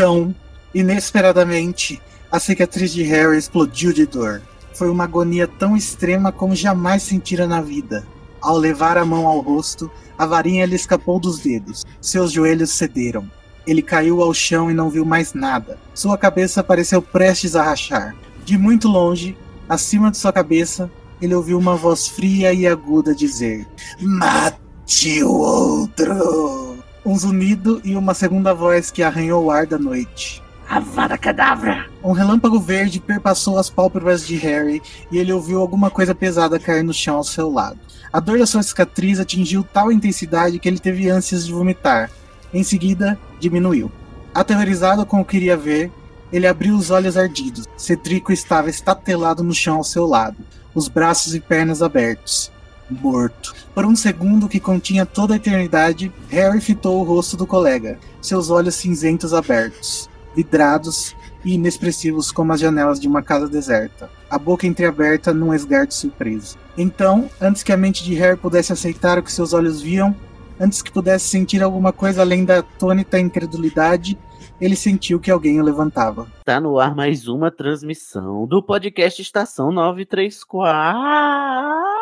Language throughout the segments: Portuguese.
Então, inesperadamente, a cicatriz de Harry explodiu de dor. Foi uma agonia tão extrema como jamais sentira na vida. Ao levar a mão ao rosto, a varinha lhe escapou dos dedos. Seus joelhos cederam. Ele caiu ao chão e não viu mais nada. Sua cabeça pareceu prestes a rachar. De muito longe, acima de sua cabeça, ele ouviu uma voz fria e aguda dizer: Mate o outro! Um zunido e uma segunda voz que arranhou o ar da noite. Avada Kedavra! Um relâmpago verde perpassou as pálpebras de Harry e ele ouviu alguma coisa pesada cair no chão ao seu lado. A dor da sua cicatriz atingiu tal intensidade que ele teve ânsias de vomitar. Em seguida, diminuiu. Aterrorizado com o que iria ver, ele abriu os olhos ardidos. Cedrico estava estatelado no chão ao seu lado, os braços e pernas abertos. Morto. Por um segundo que continha toda a eternidade, Harry fitou o rosto do colega, seus olhos cinzentos abertos, vidrados e inexpressivos como as janelas de uma casa deserta, a boca entreaberta num esgar de surpresa. Então, antes que a mente de Harry pudesse aceitar o que seus olhos viam, antes que pudesse sentir alguma coisa além da atônita incredulidade, ele sentiu que alguém o levantava. Tá no ar mais uma transmissão do podcast Estação 934.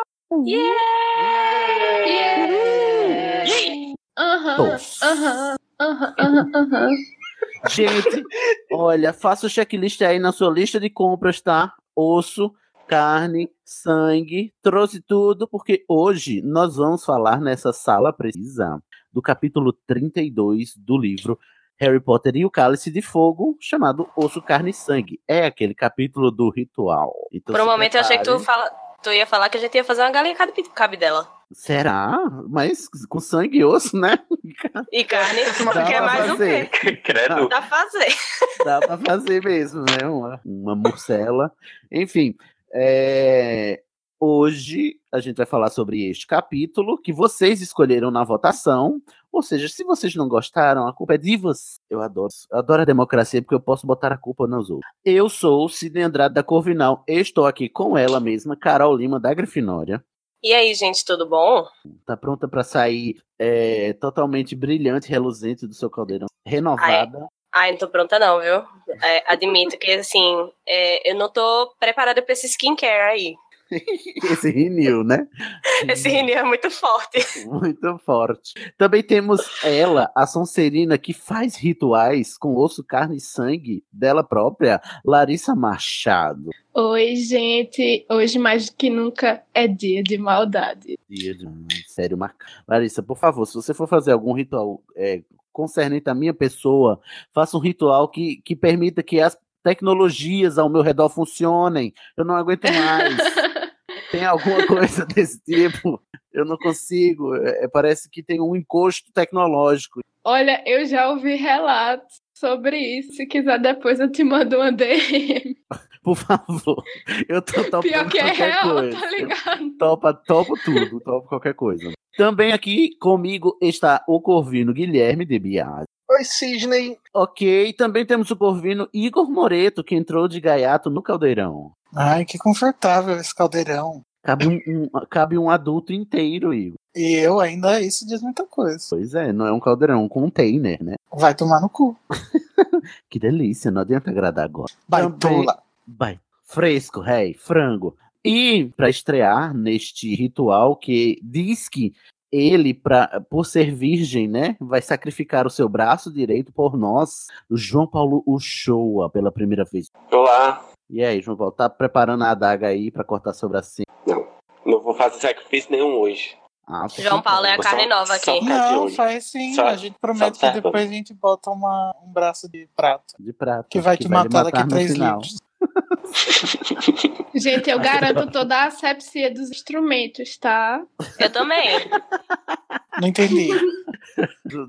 Aham, Todos. aham, aham, aham, aham. Gente, olha, faça o checklist aí na sua lista de compras, tá? Osso, carne, sangue, trouxe tudo, porque hoje nós vamos falar nessa sala precisa do capítulo 32 do livro Harry Potter e o Cálice de Fogo, chamado Osso, Carne e Sangue. É aquele capítulo do ritual. Então Por um momento eu achei que tu, fala, tu ia falar que a gente ia fazer uma galinha cabe, cabe dela. Será? Mas com sangue e osso, né? E carne, porque é mais o fazer. quê? Credo. Dá pra fazer. Dá pra fazer mesmo, né? Uma, uma morcela. Enfim, é, hoje a gente vai falar sobre este capítulo que vocês escolheram na votação. Ou seja, se vocês não gostaram, a culpa é de vocês. Eu adoro, eu adoro a democracia porque eu posso botar a culpa nos outros. Eu sou o Sidney Andrade da Corvinal. Estou aqui com ela mesma, Carol Lima da Grifinória. E aí, gente, tudo bom? Tá pronta para sair é, totalmente brilhante, reluzente do seu caldeirão. Renovada. Ai, não tô pronta não, viu? É, admito que, assim, é, eu não tô preparada pra esse skincare aí. Esse rinil, né? Esse rinil é muito forte. Muito forte. Também temos ela, a Sonserina, que faz rituais com osso, carne e sangue dela própria, Larissa Machado. Oi, gente. Hoje mais do que nunca é dia de maldade. Dia de um sério marca. Larissa, por favor, se você for fazer algum ritual é, concernente à minha pessoa, faça um ritual que, que permita que as tecnologias ao meu redor funcionem. Eu não aguento mais. Tem alguma coisa desse tipo? Eu não consigo. É, parece que tem um encosto tecnológico. Olha, eu já ouvi relatos sobre isso. Se quiser, depois eu te mando uma DM. Por favor. Eu tô topando Pior que é real, coisa. tá ligado? Topa, topo tudo, topo qualquer coisa. Também aqui comigo está o Corvino Guilherme de Biase. Oi, Sidney. Ok, também temos o Corvino Igor Moreto, que entrou de gaiato no caldeirão. Ai, que confortável esse caldeirão. Cabe um, um- cabe um adulto inteiro, Igor. E eu ainda, isso diz muita coisa. Pois é, não é um caldeirão, é um container, né? Vai tomar no cu. Que delícia, não adianta agradar agora. Baitola. Vai, fresco, rei, frango. E para estrear neste ritual que diz que ele, pra, por ser virgem, né, vai sacrificar o seu braço direito por nós, o João Paulo Uchoa, pela primeira vez. Olá. E aí, João Paulo, tá preparando a adaga aí pra cortar sobre a cinta? Não, não vou fazer sacrifício nenhum hoje. Ah, João Paulo é a carne só- nova aqui. Não, faz sim. Só- a gente promete só que depois a gente bota uma, um braço de prata. de prata. Que vai te matar, daqui a no três livros. Gente, eu garanto toda a asepsia dos instrumentos, tá? Eu também. Não entendi.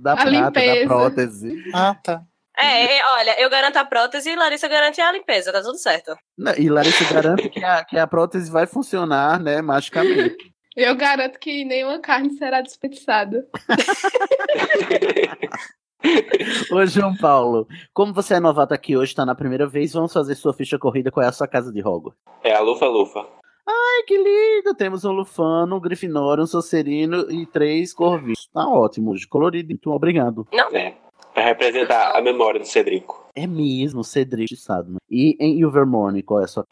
Da A prata, limpeza. da prótese. Ah, tá. É, é, olha, eu garanto a prótese e Larissa garante a limpeza, tá tudo certo. Não, E Larissa garante que a, que a prótese vai funcionar, né, magicamente. Eu garanto que nenhuma carne será desperdiçada. Ô, João Paulo, como você é novato aqui hoje, tá na primeira vez, vamos fazer sua ficha corrida. Qual é a sua casa de Hogwarts? É a Lufa Lufa. Ai, que lindo! Temos um Lufano, um Grifinório, um Sonserino e três Corvinhos. Tá ótimo hoje, colorido. Muito obrigado. Não, É. Pra representar a memória do Cedrico. É mesmo, Cedric, sabe? E em Ilvermorny, qual é a sua...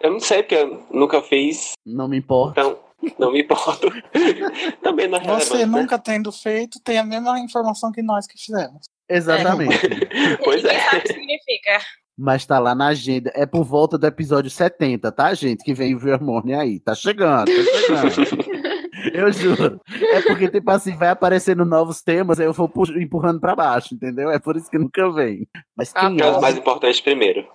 Eu não sei, porque eu nunca fiz, Não me importa. então não me importo. Também não é Você né? nunca tendo feito, tem a mesma informação que nós que fizemos. Exatamente. Pois ninguém é. sabe o que significa. Mas tá lá na agenda. É por volta do episódio 70, tá, gente? Que vem o Vermorne aí. Tá chegando, tá chegando. eu juro. É porque, tipo assim, vai aparecendo novos temas, aí eu vou pu- empurrando pra baixo, entendeu? É por isso que nunca vem. Mas Ah, quem Que é o abre, mais importante primeiro.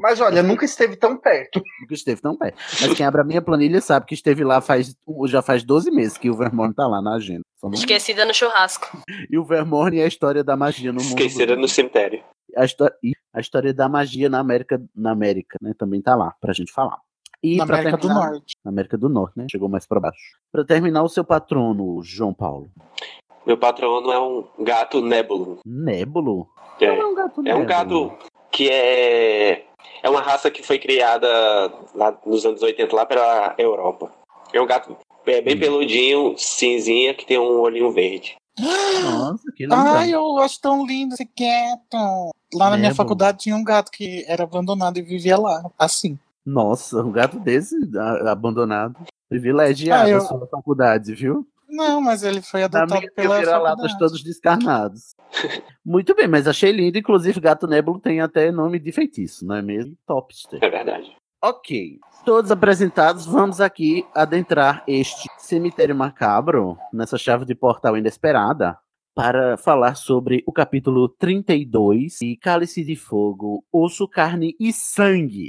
Mas olha, nunca esteve tão perto. que esteve tão perto. Mas quem abre a minha planilha sabe que esteve lá faz, já faz 12 meses que o Vermorne tá lá na agenda. Não- Esquecida no churrasco. E o Vermorne é a história da magia no mundo. Esquecida no cemitério. a, histó- e a história da magia na América, na América, né? Também tá lá pra gente falar. E Na América do terminar- Norte. Na América do Norte, né? Chegou mais pra baixo. Pra terminar, o seu patrono, João Paulo. Meu patrono é um gato nébulo. Nébulo? É, um gato é um nébulo. gato que é. É uma raça que foi criada lá nos anos 80 lá pela Europa. É um gato é, Hum. bem peludinho, cinzinha, que tem um olhinho verde. Nossa, que lindo. Ai, eu acho tão lindo esse gato. Lá na minha Nébulo. faculdade tinha um gato que era abandonado e vivia lá, assim. Nossa, um gato desse a- abandonado. Privilegiado Ah, eu- sua faculdade, viu? Não, mas ele foi adotado minha pela vira-latas faculdade. todos descarnados. Muito bem, mas achei lindo. Inclusive, gato nébulo tem até nome de feitiço, não é mesmo? Topster. É verdade. Ok. Todos apresentados, vamos aqui adentrar este cemitério macabro, nessa chave de portal inesperada, para falar sobre o capítulo 32 e Cálice de Fogo, Osso, Carne e Sangue.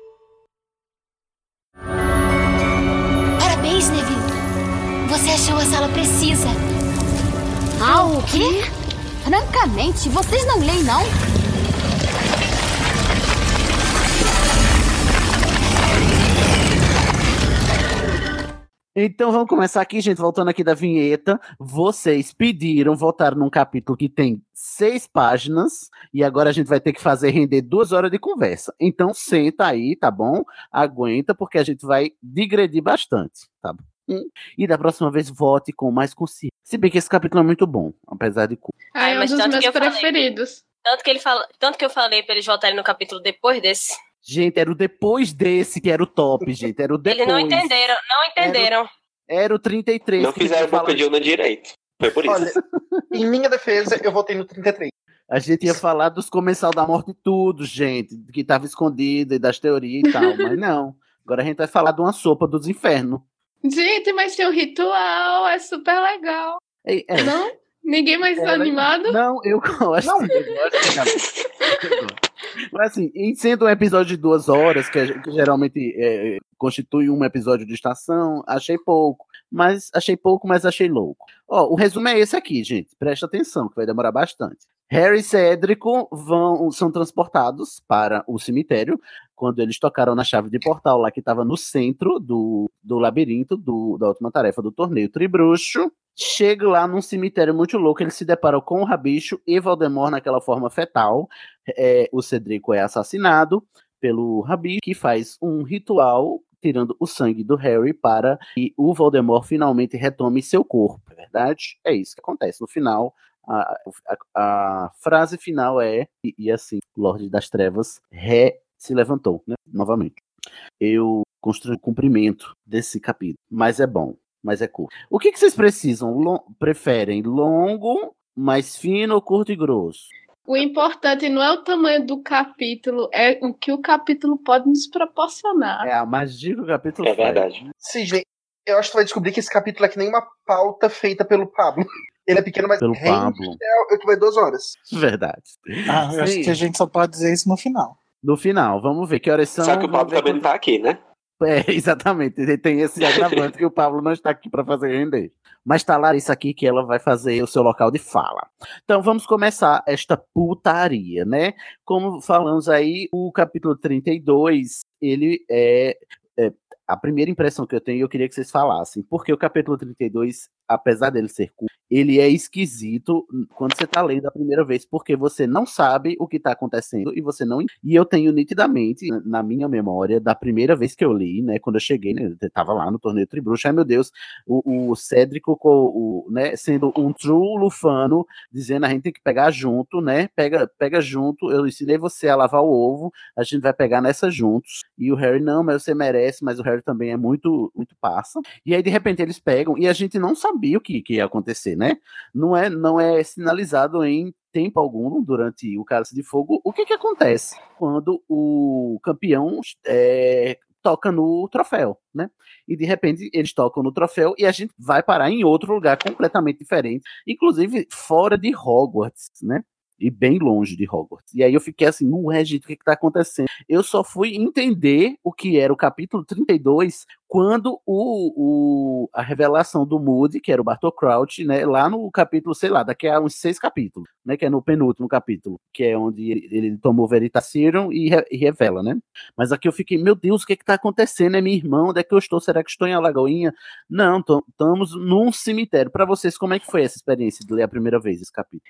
Você achou a sala precisa. Ah, o quê? Francamente, vocês não leem, não? Então vamos começar aqui, gente, voltando aqui da vinheta. Vocês pediram, votaram num capítulo que tem seis páginas e agora a gente vai ter que fazer render duas horas de conversa. Então senta aí, tá bom? Aguenta, porque a gente vai digredir bastante, tá bom? E da próxima vez vote com mais consciência. Se bem que esse capítulo é muito bom, apesar de. cu- Ah, é um mas dos meus que eu falei. preferidos. Tanto que, ele fala, tanto que eu falei pra eles voltarem no capítulo depois desse. Gente, era o depois desse que era o top, gente. Era o depois. Eles não entenderam, não entenderam. Era o 33. Não que fizeram falar- boca de urna direito. Foi por isso. Olha, em minha defesa, eu votei no 33. A gente ia falar dos comensal da morte e tudo, gente, que tava escondido e das teorias e tal, mas não. Agora a gente vai falar de uma sopa dos infernos. Gente, mas tem um ritual, é super legal. É, é. Não? Ninguém mais É, animado? Não, eu gosto. Não. Eu gosto. Mas assim, e sendo um episódio de duas horas, que, é- que geralmente é, constitui um episódio de estação, achei pouco. Mas achei pouco, mas achei louco. Ó, o resumo é esse aqui, gente. Presta atenção, que vai demorar bastante. Harry e Cédrico vão, são transportados para o cemitério quando eles tocaram na chave de portal lá que estava no centro do, do labirinto do, da última tarefa do torneio Tribruxo. Chega lá num cemitério muito louco, eles se deparam com o Rabicho e Voldemort naquela forma fetal. É, o Cedrico é assassinado pelo Rabicho, que faz um ritual tirando o sangue do Harry para que o Voldemort finalmente retome seu corpo, é verdade? É isso que acontece. No final, a, a, a frase final é, e, e, assim, Lorde das Trevas re, se levantou, né, novamente. Eu construí o cumprimento desse capítulo, mas é bom, mas é curto. O que, que vocês precisam? Long, preferem longo, mais fino, curto e grosso? O importante não é o tamanho do capítulo, é o que o capítulo pode nos proporcionar. É a magia do capítulo. É verdade. Sidney, eu acho que vai descobrir que esse capítulo é que nem uma pauta feita pelo Pablo. Ele é pequeno, mas pelo rende Pablo. é o que vai duas horas. Verdade. Ah, eu acho que a gente só pode dizer isso no final. No final, vamos ver que horas são. Só que o Pablo também não tá aqui, né? É, exatamente. Ele tem esse agravante que o Pablo não está aqui para fazer render. Mas tá Larissa aqui que ela vai fazer o seu local de fala. Então vamos começar esta putaria, né? Como falamos aí, o capítulo 32, ele é, é a primeira impressão que eu tenho, eu queria que vocês falassem, porque o capítulo 32, apesar dele ser curto, ele é esquisito quando você tá lendo a primeira vez, porque você não sabe o que tá acontecendo e você não. E eu tenho nitidamente na minha memória da primeira vez que eu li, né? Quando eu cheguei, né? Eu tava lá no torneio Tribruxo, ai meu Deus, o, o Cédrico, o, né, sendo um true lufano, dizendo a gente tem que pegar junto, né? Pega, pega junto, eu ensinei você a lavar o ovo, a gente vai pegar nessa juntos. E o Harry, não, mas você merece, mas o Harry também é muito, muito passa. E aí, de repente, eles pegam, e a gente não sabia o que, que ia acontecer, né? Não é, não é sinalizado em tempo algum durante o Cálice de Fogo o que, que acontece quando o campeão é, toca no troféu, né? E de repente eles tocam no troféu e a gente vai parar em outro lugar completamente diferente, inclusive fora de Hogwarts, né? E bem longe de Hogwarts. E aí eu fiquei assim, ué, gente, o que, que tá acontecendo? Eu só fui entender o que era o capítulo 32 quando o, o, a revelação do Moody, que era o Bartol Crouch, né, lá no capítulo, sei lá, daqui a uns seis capítulos, né, que é no penúltimo capítulo, que é onde ele, ele tomou Veritaserum e, re, e, revela, né? Mas aqui eu fiquei, meu Deus, o que que tá acontecendo? É minha irmã, onde é que eu estou? Será que estou em Alagoinha? Não, estamos num cemitério. Para vocês, como é que foi essa experiência de ler a primeira vez esse capítulo?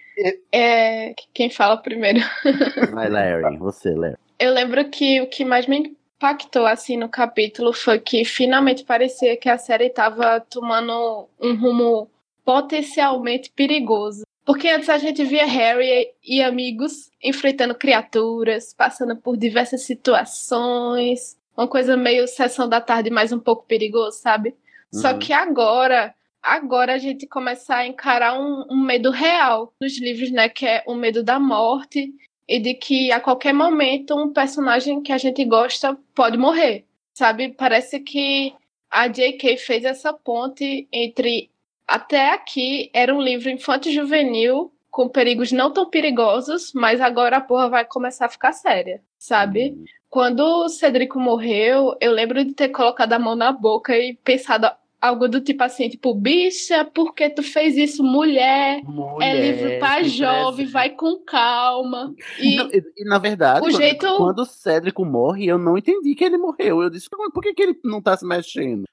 É, quem fala primeiro? Vai, Larry, você, Larry. Eu lembro que o que mais me impactou assim no capítulo foi que finalmente parecia que a série estava tomando um rumo potencialmente perigoso. Porque antes a gente via Harry e amigos enfrentando criaturas, passando por diversas situações, uma coisa meio sessão da tarde, mais um pouco perigoso, sabe? Uhum. Só que agora, agora a gente começa a encarar um, um medo real nos livros, né? Que é o medo da morte e de que a qualquer momento um personagem que a gente gosta pode morrer, sabe? Parece que a J.K. fez essa ponte entre até aqui era um livro infanto juvenil com perigos não tão perigosos, mas agora a porra vai começar a ficar séria, sabe? Quando o Cedrico morreu, eu lembro de ter colocado a mão na boca e pensado algo do tipo assim, tipo, bicha, por que tu fez isso, mulher? mulher é livro pra jovem, vai com calma. E, não, e, e na verdade, o quando, jeito... quando o Cédrico morre, eu não entendi que ele morreu. Eu disse, por que, que ele não tá se mexendo?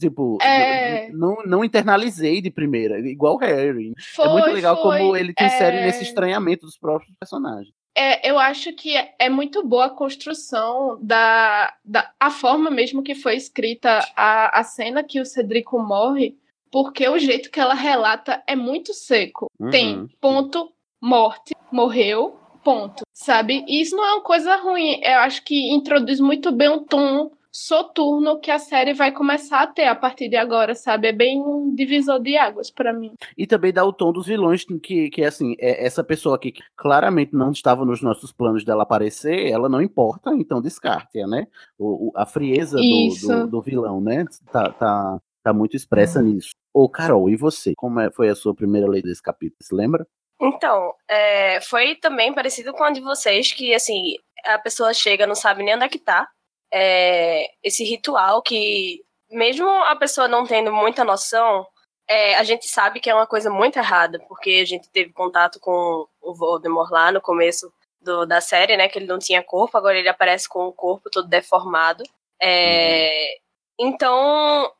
Tipo, é... não, não internalizei de primeira, igual o Harry. Foi, é muito legal foi, como ele te insere é... nesse estranhamento dos próprios personagens. É, eu acho que é muito boa a construção da, da a forma mesmo que foi escrita a, a cena que o Cedrico morre, porque o jeito que ela relata é muito seco. Uhum. Tem ponto, morte, morreu, ponto, sabe? E isso não é uma coisa ruim. Eu acho que introduz muito bem um tom soturno que a série vai começar a ter a partir de agora, sabe? É bem um divisor de águas para mim. E também dá o tom dos vilões, que, que assim, é essa pessoa aqui que claramente não estava nos nossos planos dela aparecer, ela não importa, então descarte, né? O, o a frieza do, do, do, vilão, né? Tá, tá, tá muito expressa Uhum. nisso. Ô, Carol, e você? Como é, foi a sua primeira lei desse capítulo? Você lembra? Então, é, foi também parecido com a de vocês, que assim, a pessoa chega, não sabe nem onde é que tá. É, esse ritual que, mesmo a pessoa não tendo muita noção, é, a gente sabe que é uma coisa muito errada, porque a gente teve contato com o Voldemort lá no começo do, da série, né? Que ele não tinha corpo, agora ele aparece com o corpo todo deformado. É, Então,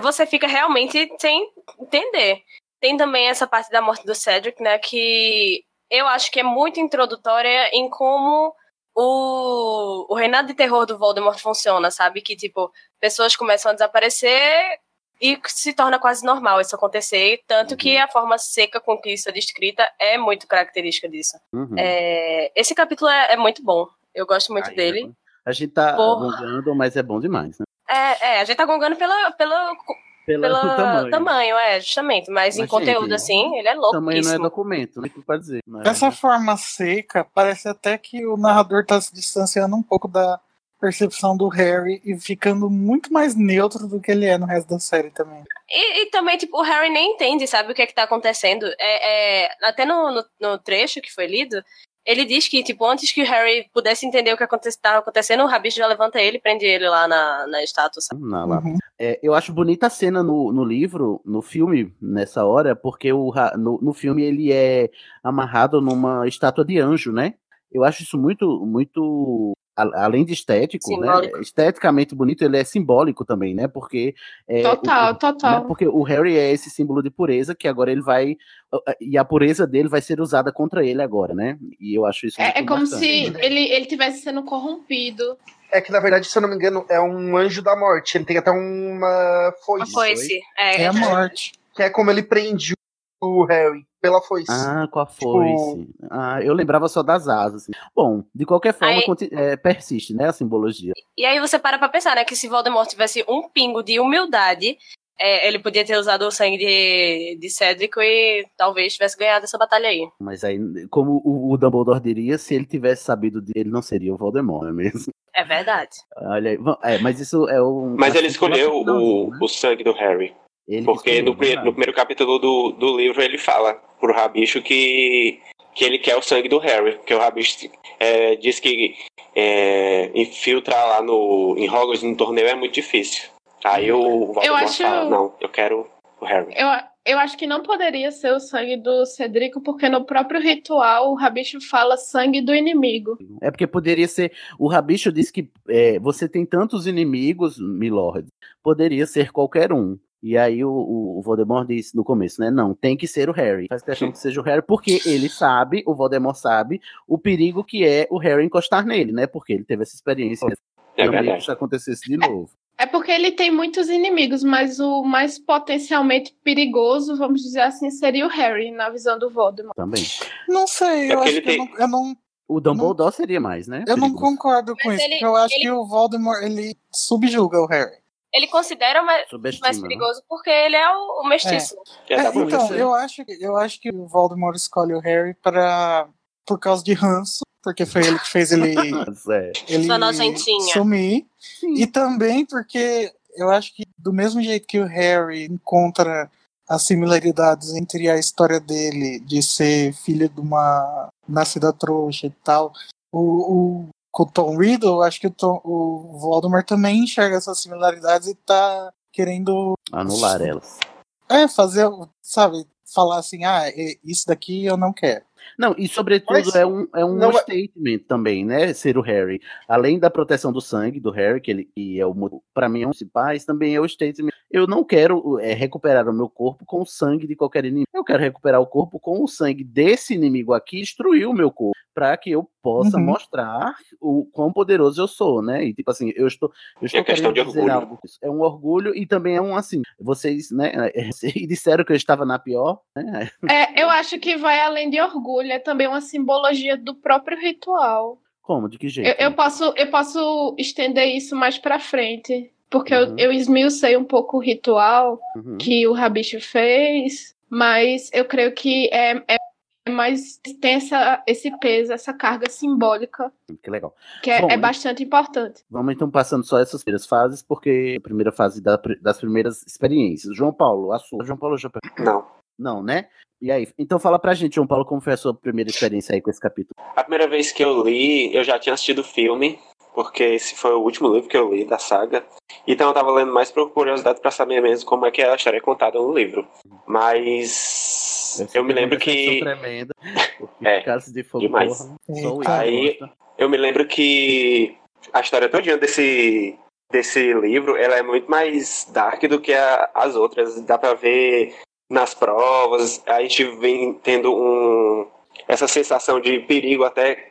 você fica realmente sem entender. Tem também essa parte da morte do Cedric, né? Que eu acho que é muito introdutória em como o, o reinado de terror do Voldemort funciona, sabe? Que, tipo, pessoas começam a desaparecer e se torna quase normal isso acontecer. Tanto que a forma seca com que isso é descrita é muito característica disso. Uhum. É, esse capítulo é, é muito bom. Eu gosto muito dele. A gente tá Porra. alongando, mas é bom demais, né? É, é, a gente tá gongando pela, pela, Pela- pelo tamanho. tamanho. é, justamente. Mas, em Mas, conteúdo, gente, assim, ele é Tamanho não é documento, que pra dizer. é? Dessa forma seca, parece até que o narrador tá se distanciando um pouco da percepção do Harry e ficando muito mais neutro do que ele é no resto da série também. E, e também, tipo, o Harry nem entende, sabe, o que é que tá acontecendo. É, é, até no, no, no trecho que foi lido, ele diz que, tipo, antes que o Harry pudesse entender o que aconte- tava acontecendo, o Rabicho já levanta ele e prende ele lá na, na estátua, sabe? Não, lá. É, eu acho bonita a cena no, no livro, no filme, nessa hora, porque o, no, no filme ele é amarrado numa estátua de anjo, né? Eu acho isso muito, muito além de estético, Simbólico. né? Esteticamente bonito, ele é simbólico também, né? Porque é, Total, o- total. né? Porque o Harry é esse símbolo de pureza que agora ele vai e a pureza dele vai ser usada contra ele agora, né? E eu acho isso muito É, é como bacana. se ele, ele tivesse sendo corrompido. É que, na verdade, se eu não me engano, é um anjo da morte. Ele tem até uma foice. Uma foice, é. É a morte. Que é como ele prende o Harry, pela foice. Ah, com a Tipo, foice. Ah, eu lembrava só das asas. assim. Bom, de qualquer forma, Aí- é, persiste, né, a simbologia. E aí você para pra pensar, né, que se Voldemort tivesse um pingo de humildade, é, ele podia ter usado o sangue de, de Cedric e talvez tivesse ganhado essa batalha aí. Mas aí, como o, o Dumbledore diria, se ele tivesse sabido dele, ele não seria o Voldemort, não é mesmo? É verdade. Olha aí. É, mas isso é um. Mas ele escolheu lá no o, né? o sangue do Harry. Ele porque no, no primeiro capítulo do, do livro ele fala pro Rabicho que, que ele quer o sangue do Harry. Porque o Rabicho é, diz que é, infiltrar lá no, em Hogwarts no torneio é muito difícil. Aí o Voldemort acho- fala, não, eu quero o Harry. Eu, eu acho que não poderia ser o sangue do Cedrico, porque no próprio ritual o Rabicho fala sangue do inimigo. É porque poderia ser. O Rabicho disse que é, você tem tantos inimigos, Milord. Poderia ser qualquer um. E aí o, o- Voldemort disse no começo, né? Não, tem que ser o Harry. Faz questão que seja o Harry, porque ele sabe, o Voldemort sabe, o perigo que é o Harry encostar nele, né? Porque ele teve essa experiência. É Não queria que isso acontecesse de novo. É porque ele tem muitos inimigos, mas o mais potencialmente perigoso, vamos dizer assim, seria o Harry, na visão do Voldemort. Também. Não sei, É eu acho que eu tem- não, eu não, O Dumbledore seria mais, né? eu não Perigoso. concordo com Mas isso, ele- porque eu acho ele- que o Voldemort, ele subjuga o Harry. Ele considera mais, Subestima, mais né? perigoso porque ele é o, o mestiço. É, então, eu acho, que- eu acho que o Voldemort escolhe o Harry para por causa de ranço, porque foi ele que fez ele, É. ele sumir. E também porque eu acho que do mesmo jeito que o Harry encontra as similaridades entre a história dele de ser filho de uma nascida trouxa e tal, o, o com o Tom Riddle, acho que o, Tom, o Voldemort também enxerga essas similaridades e tá querendo Anular elas. é, fazer, sabe, falar assim, ah, isso daqui eu não quero. Não, e sobretudo Mas é um, é um não é- statement também, né? Ser o Harry. Além da proteção do sangue do Harry, que ele que é o para mim é um principais, também é o statement. Eu não quero é, recuperar o meu corpo com o sangue de qualquer inimigo. Eu quero recuperar o corpo com o sangue desse inimigo aqui, destruir o meu corpo, para que eu possa Uhum. mostrar o quão poderoso eu sou, né? E tipo assim, eu estou, eu estou É questão querendo de dizer orgulho. algo. É um orgulho e também é um assim. Vocês, né? E disseram que eu estava na pior, né? É, eu acho que vai além de orgulho, é também uma simbologia do próprio ritual. Como? De que jeito? Eu, eu posso, eu posso estender isso mais pra frente, porque Uhum. eu, eu esmiucei um pouco o ritual Uhum. que o Rabicho fez, mas eu creio que é, é mais tem essa, esse peso, essa carga simbólica, Que legal. que é, Bom, é bastante importante. Vamos então passando só essas primeiras fases, porque a primeira fase da- das primeiras experiências. João Paulo, a sua. João Paulo já. Não. Não, né? E aí? Então fala pra gente, João Paulo, como foi a sua primeira experiência aí com esse capítulo? A primeira vez que eu li, eu já tinha assistido o filme, porque esse foi o último livro que eu li da saga. Então eu tava lendo mais por curiosidade pra saber mesmo como é que a história é contada no livro. Mas eu me lembro que. tremenda. É, Casa de Fogo, demais. porra, o Aí eu me lembro que a história todinha desse, desse livro ela é muito mais dark do que a- as outras. Dá pra ver nas provas, a gente vem tendo um, essa sensação de perigo até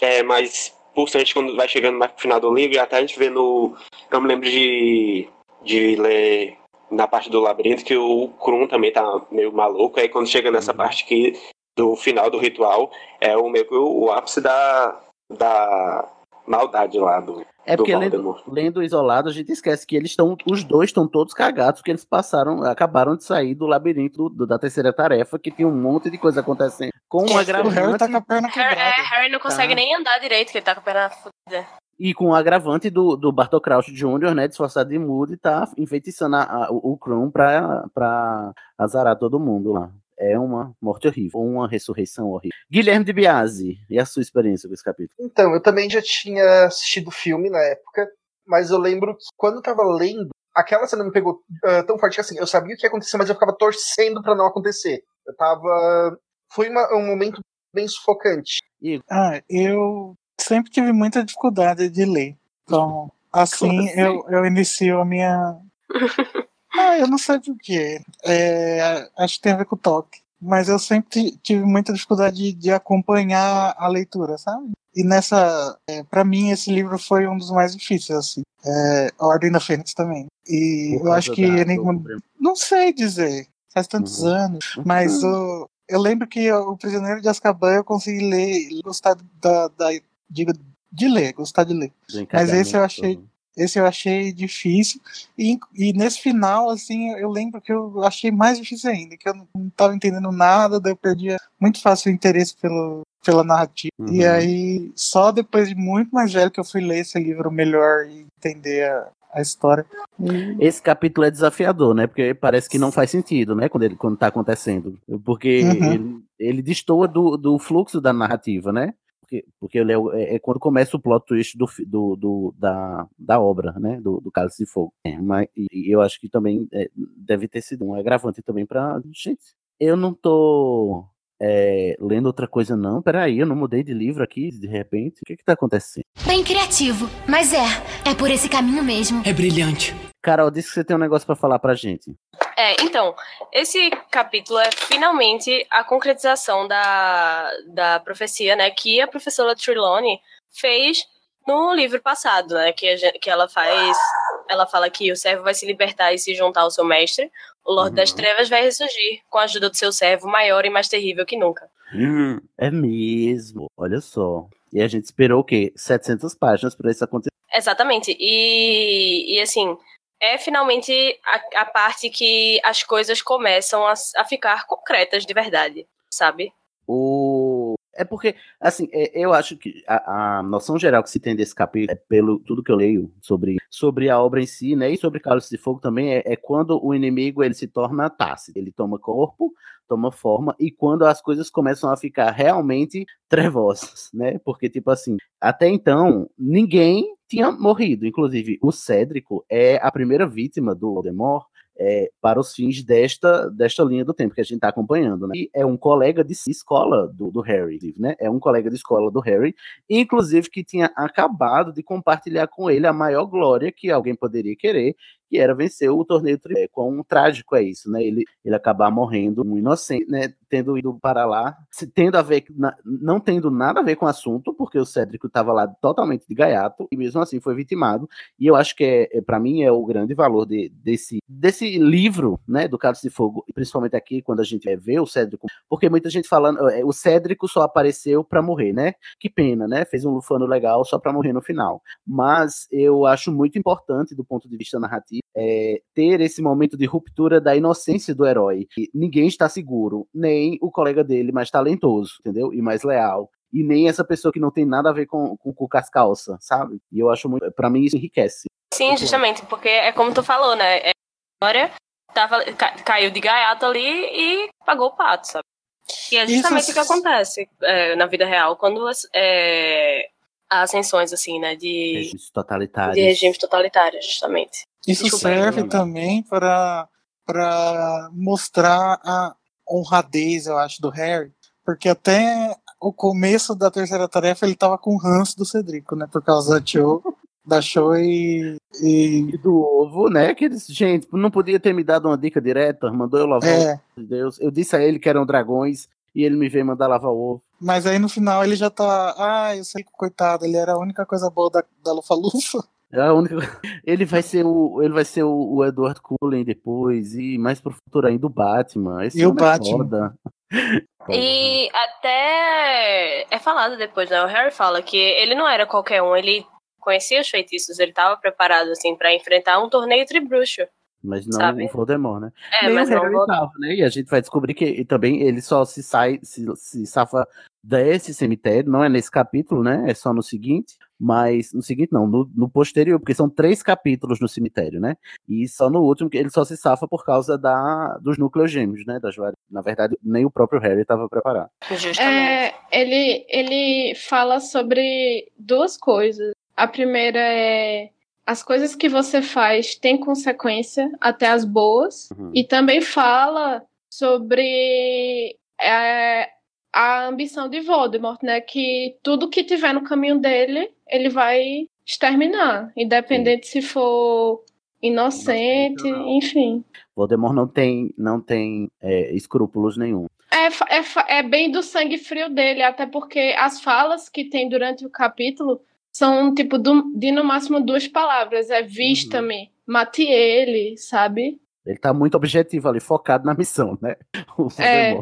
é, mais pulsante quando vai chegando mais pro final do livro, e até a gente vê no. Eu me lembro de, de ler na parte do labirinto que o Krum também tá meio maluco, aí quando chega nessa parte que do final do ritual, é o meio que o, o ápice da, da maldade lá do, É do porque lendo, lendo isolado, a gente esquece que eles estão, os dois estão todos cagados, porque eles passaram, acabaram de sair do labirinto do- da terceira tarefa, que tem um monte de coisa acontecendo. Com um agravante, Harry, é, Harry não consegue Tá. nem andar direito, que ele tá com a perna fudida. E com o agravante do, do Bartol Crouch Jr., né, disfarçado de mudo, e tá enfeitiçando a- a- o, Krum pra, pra azarar todo mundo lá. É uma morte horrível, ou uma ressurreição horrível. Guilherme de Biasi, e a sua experiência com esse capítulo? Então, eu também já tinha assistido o filme na época, mas eu lembro que quando eu tava lendo, aquela cena me pegou ah, tão forte que assim, eu sabia o que ia acontecer, mas eu ficava torcendo pra não acontecer. Eu tava. Foi uma- um momento bem sufocante. Ah, eu sempre tive muita dificuldade de ler. Então, assim, assim? eu, eu inicio a minha. Ah, eu não sei porquê. É, acho que tem a ver com o toque. Mas eu sempre ti- tive muita dificuldade de, de acompanhar a leitura, sabe? E nessa. É, para mim, esse livro foi um dos mais difíceis, assim. É, a Ordem da Fênix também. E eu acho que da- Enigma. do- Não sei dizer. Faz tantos anos. Mas o, eu lembro que o Prisioneiro de Azkaban eu consegui ler e gostar da, da digo, de ler, gostar de ler. Mas esse eu achei, esse eu achei difícil. E, e nesse final, assim, eu lembro que eu achei mais difícil ainda, que eu não, não tava entendendo nada, daí eu perdia muito fácil o interesse pelo, pela narrativa. E Uhum. aí, só depois de muito mais velho que eu fui ler esse livro melhor e entender a, a história. Esse capítulo é desafiador, né? Porque parece que não faz sentido, né? Quando ele quando tá acontecendo. Porque Uhum. ele, ele destoa do, do fluxo da narrativa, né? Porque, porque ele é, o- é- é quando começa o plot twist do, do, do- da, da obra, né? Do, do Cálice de Fogo. É, mas, e, eu acho que também é, deve ter sido um agravante também pra. Gente, eu não tô é, lendo outra coisa, não. Peraí, eu não mudei de livro aqui de repente. O que que tá acontecendo? Bem criativo, mas é, é por esse caminho mesmo. É brilhante. Carol, disse que você tem um negócio pra falar pra gente. É, então, esse capítulo é finalmente a concretização da, da profecia, né, que a professora Trelawney fez no livro passado, né, que, que ela faz, ela fala que o servo vai se libertar e se juntar ao seu mestre, o Lorde das Trevas vai ressurgir com a ajuda do seu servo maior e mais terrível que nunca. É mesmo, olha só. E a gente esperou o quê? 700 páginas pra isso acontecer. Exatamente. E, e assim, é finalmente a, a parte que as coisas começam a, a ficar concretas de verdade, sabe? O... É porque, assim, é, eu acho que a, a noção geral que se tem desse capítulo, é pelo tudo que eu leio sobre, sobre a obra em si, né, e sobre Cálice de Fogo também, é, é quando o inimigo ele se torna tácito, ele toma corpo, toma forma, e quando as coisas começam a ficar realmente trevosas, né, porque, tipo assim, até então, ninguém tinha morrido, inclusive o Cédrico é a primeira vítima do Voldemort, é, para os fins desta, desta linha do tempo que a gente está acompanhando, né? E é um colega de escola do, do Harry, né? É um colega de escola do Harry, inclusive que tinha acabado de compartilhar com ele a maior glória que alguém poderia querer, que era vencer o torneio tri- é, com um trágico é isso, né? Ele, ele acabar morrendo um inocente, né? Tendo ido para lá, se tendo a ver, na- não tendo nada a ver com o assunto, porque o Cédrico estava lá totalmente de gaiato e mesmo assim foi vitimado. E eu acho que é, é para mim é o grande valor de- desse, desse livro, né? Do Cálice de Fogo, e principalmente aqui quando a gente é, vê o Cédrico, porque muita gente falando, é, o Cédrico só apareceu para morrer, né? Que pena, né? Fez um lufano legal só para morrer no final. Mas eu acho muito importante do ponto de vista narrativo é, ter esse momento de ruptura da inocência do herói. E ninguém está seguro, nem o colega dele mais talentoso, entendeu? E mais leal. E nem essa pessoa que não tem nada a ver com, com, com as calças, sabe? E eu acho muito. Pra mim, isso enriquece. Sim, justamente, porque é como tu falou, né? É, a história tava, ca- caiu de gaiato ali e pagou o pato, sabe? E é justamente Isso- o que acontece é, na vida real, quando é, há ascensões, assim, né? De, Regimes totalitários. de regimes totalitários, justamente. Isso Desculpa. serve também para para mostrar a honradez, eu acho, do Harry, porque até o começo da terceira tarefa ele tava com o ranço do Cedrico, né, por causa da Cho, da Cho e, e E do ovo, né? Que eles, gente, não podia ter me dado uma dica direta, mandou eu lavar É. o ovo de Deus. Eu disse a ele que eram dragões e ele me veio mandar lavar o ovo. Mas aí no final ele já tá. Ah, eu sei que coitado, ele era a única coisa boa da, da Lufa-Lufa. É a única... Ele vai ser o ele vai ser o, o Edward Cullen depois e mais pro futuro ainda o Batman. Esse E o é Batman. foda. E até é falado depois, né? O Harry fala que ele não era qualquer um, ele conhecia os feitiços, ele estava preparado assim para enfrentar um torneio tribruxo. Mas não Sabe? o Voldemort, né? É, Nem mas o não Harry o tava, né? E a gente vai descobrir que e também ele só se sai, se, se safa desse cemitério, não é nesse capítulo, né? É só no seguinte, mas no seguinte não, no, no posterior, porque são três capítulos no cemitério, né? E só no último que ele só se safa por causa da, dos núcleos gêmeos, né? Das na verdade, nem o próprio Harry estava preparado. É, ele, ele fala sobre duas coisas. A primeira é as coisas que você faz têm consequência, até as boas. Uhum. E também fala sobre é, a ambição de Voldemort, né? Que tudo que tiver no caminho dele, ele vai exterminar, independente se for inocente, enfim. Voldemort não tem, não tem é, escrúpulos nenhum. É, é, é bem do sangue frio dele, até porque as falas que tem durante o capítulo são tipo do- de no máximo duas palavras. É vista-me, mate ele, sabe? Ele tá muito objetivo ali, focado na missão, né? O É,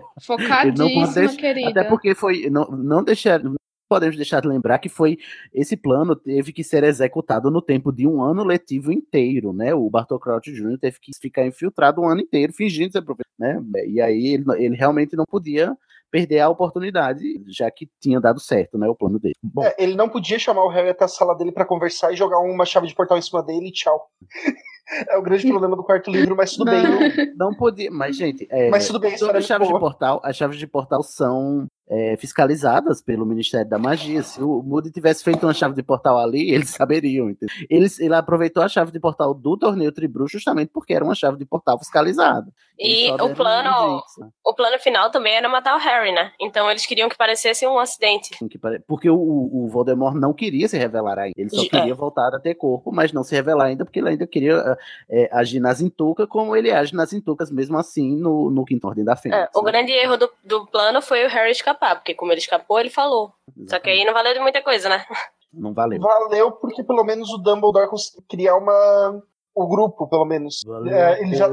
pode deixar- querida. Até porque foi. Não, não, deixar, não podemos deixar de lembrar que foi. Esse plano teve que ser executado no tempo de um ano letivo inteiro, né? O Bartol Crouch Jr. teve que ficar infiltrado um ano inteiro, fingindo ser professor, né? E aí ele, ele realmente não podia perder a oportunidade, já que tinha dado certo, né? O plano dele. Bom, É, ele não podia chamar o Harry até a sala dele pra conversar e jogar uma chave de portal em cima dele e tchau. É o grande problema do quarto livro, mas tudo bem. não, não podia. Mas, gente, é, Mas tudo bem, chaves boa. de portal, as chaves de portal são é, fiscalizadas pelo Ministério da Magia. Se o Moody tivesse feito uma chave de portal ali, eles saberiam. entendeu? Eles, ele aproveitou a chave de portal do torneio Tribruxo justamente porque era uma chave de portal fiscalizada. E o plano, o plano final também era matar o Harry, né? Então eles queriam que parecesse um acidente. Porque o, o Voldemort não queria se revelar ainda. Ele só É. queria voltar a ter corpo, mas não se revelar ainda, porque ele ainda queria é, agir nas intucas, como ele age nas intucas, mesmo assim, no, no Quinto Ordem da Fênix. É, o né? grande erro do, do plano foi o Harry escapar, porque como ele escapou, ele falou. Só que aí não valeu de muita coisa, né? Não valeu. Valeu porque pelo menos o Dumbledore conseguiu criar uma. O grupo, pelo menos. É, ele já,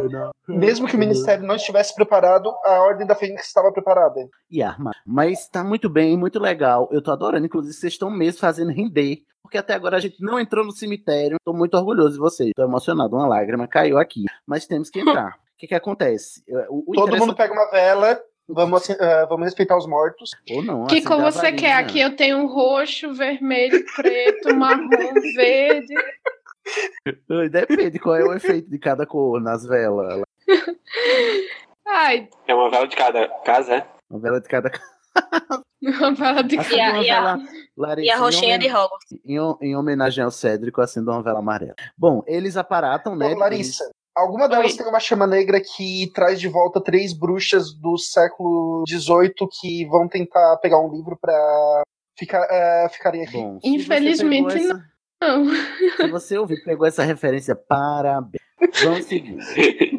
mesmo que o Ministério não estivesse preparado, a Ordem da Fênix estava preparada. e arma. Mas tá muito bem, muito legal. Eu tô adorando, inclusive, vocês estão mesmo fazendo render. Porque até agora a gente não entrou no cemitério. Tô muito orgulhoso de vocês. Tô emocionado, uma lágrima caiu aqui. Mas temos que entrar. O que que acontece? O, o Todo mundo pega uma vela, vamos, eh, vamos respeitar os mortos. Ou não, Que assim, como dá você quer? Aqui eu tenho um roxo, vermelho, preto, marrom, verde. Depende qual é o efeito de cada cor nas velas. Ai, É uma vela de cada casa, é? Uma vela de cada uma vela de Acende E a- uma e a- vela, Larissa, E a em roxinha de homen- Hogwarts. Em, em homenagem ao Cédrico, acendo uma vela amarela. Bom, eles aparatam, né? Ô, Larissa, alguma delas Oi. tem uma chama negra que traz de volta três bruxas do século XVIII que vão tentar pegar um livro pra ficar, eh, ficarem aqui. Bom, Infelizmente, essa- não. Se você ouviu, pegou essa referência, parabéns. Vamos seguir.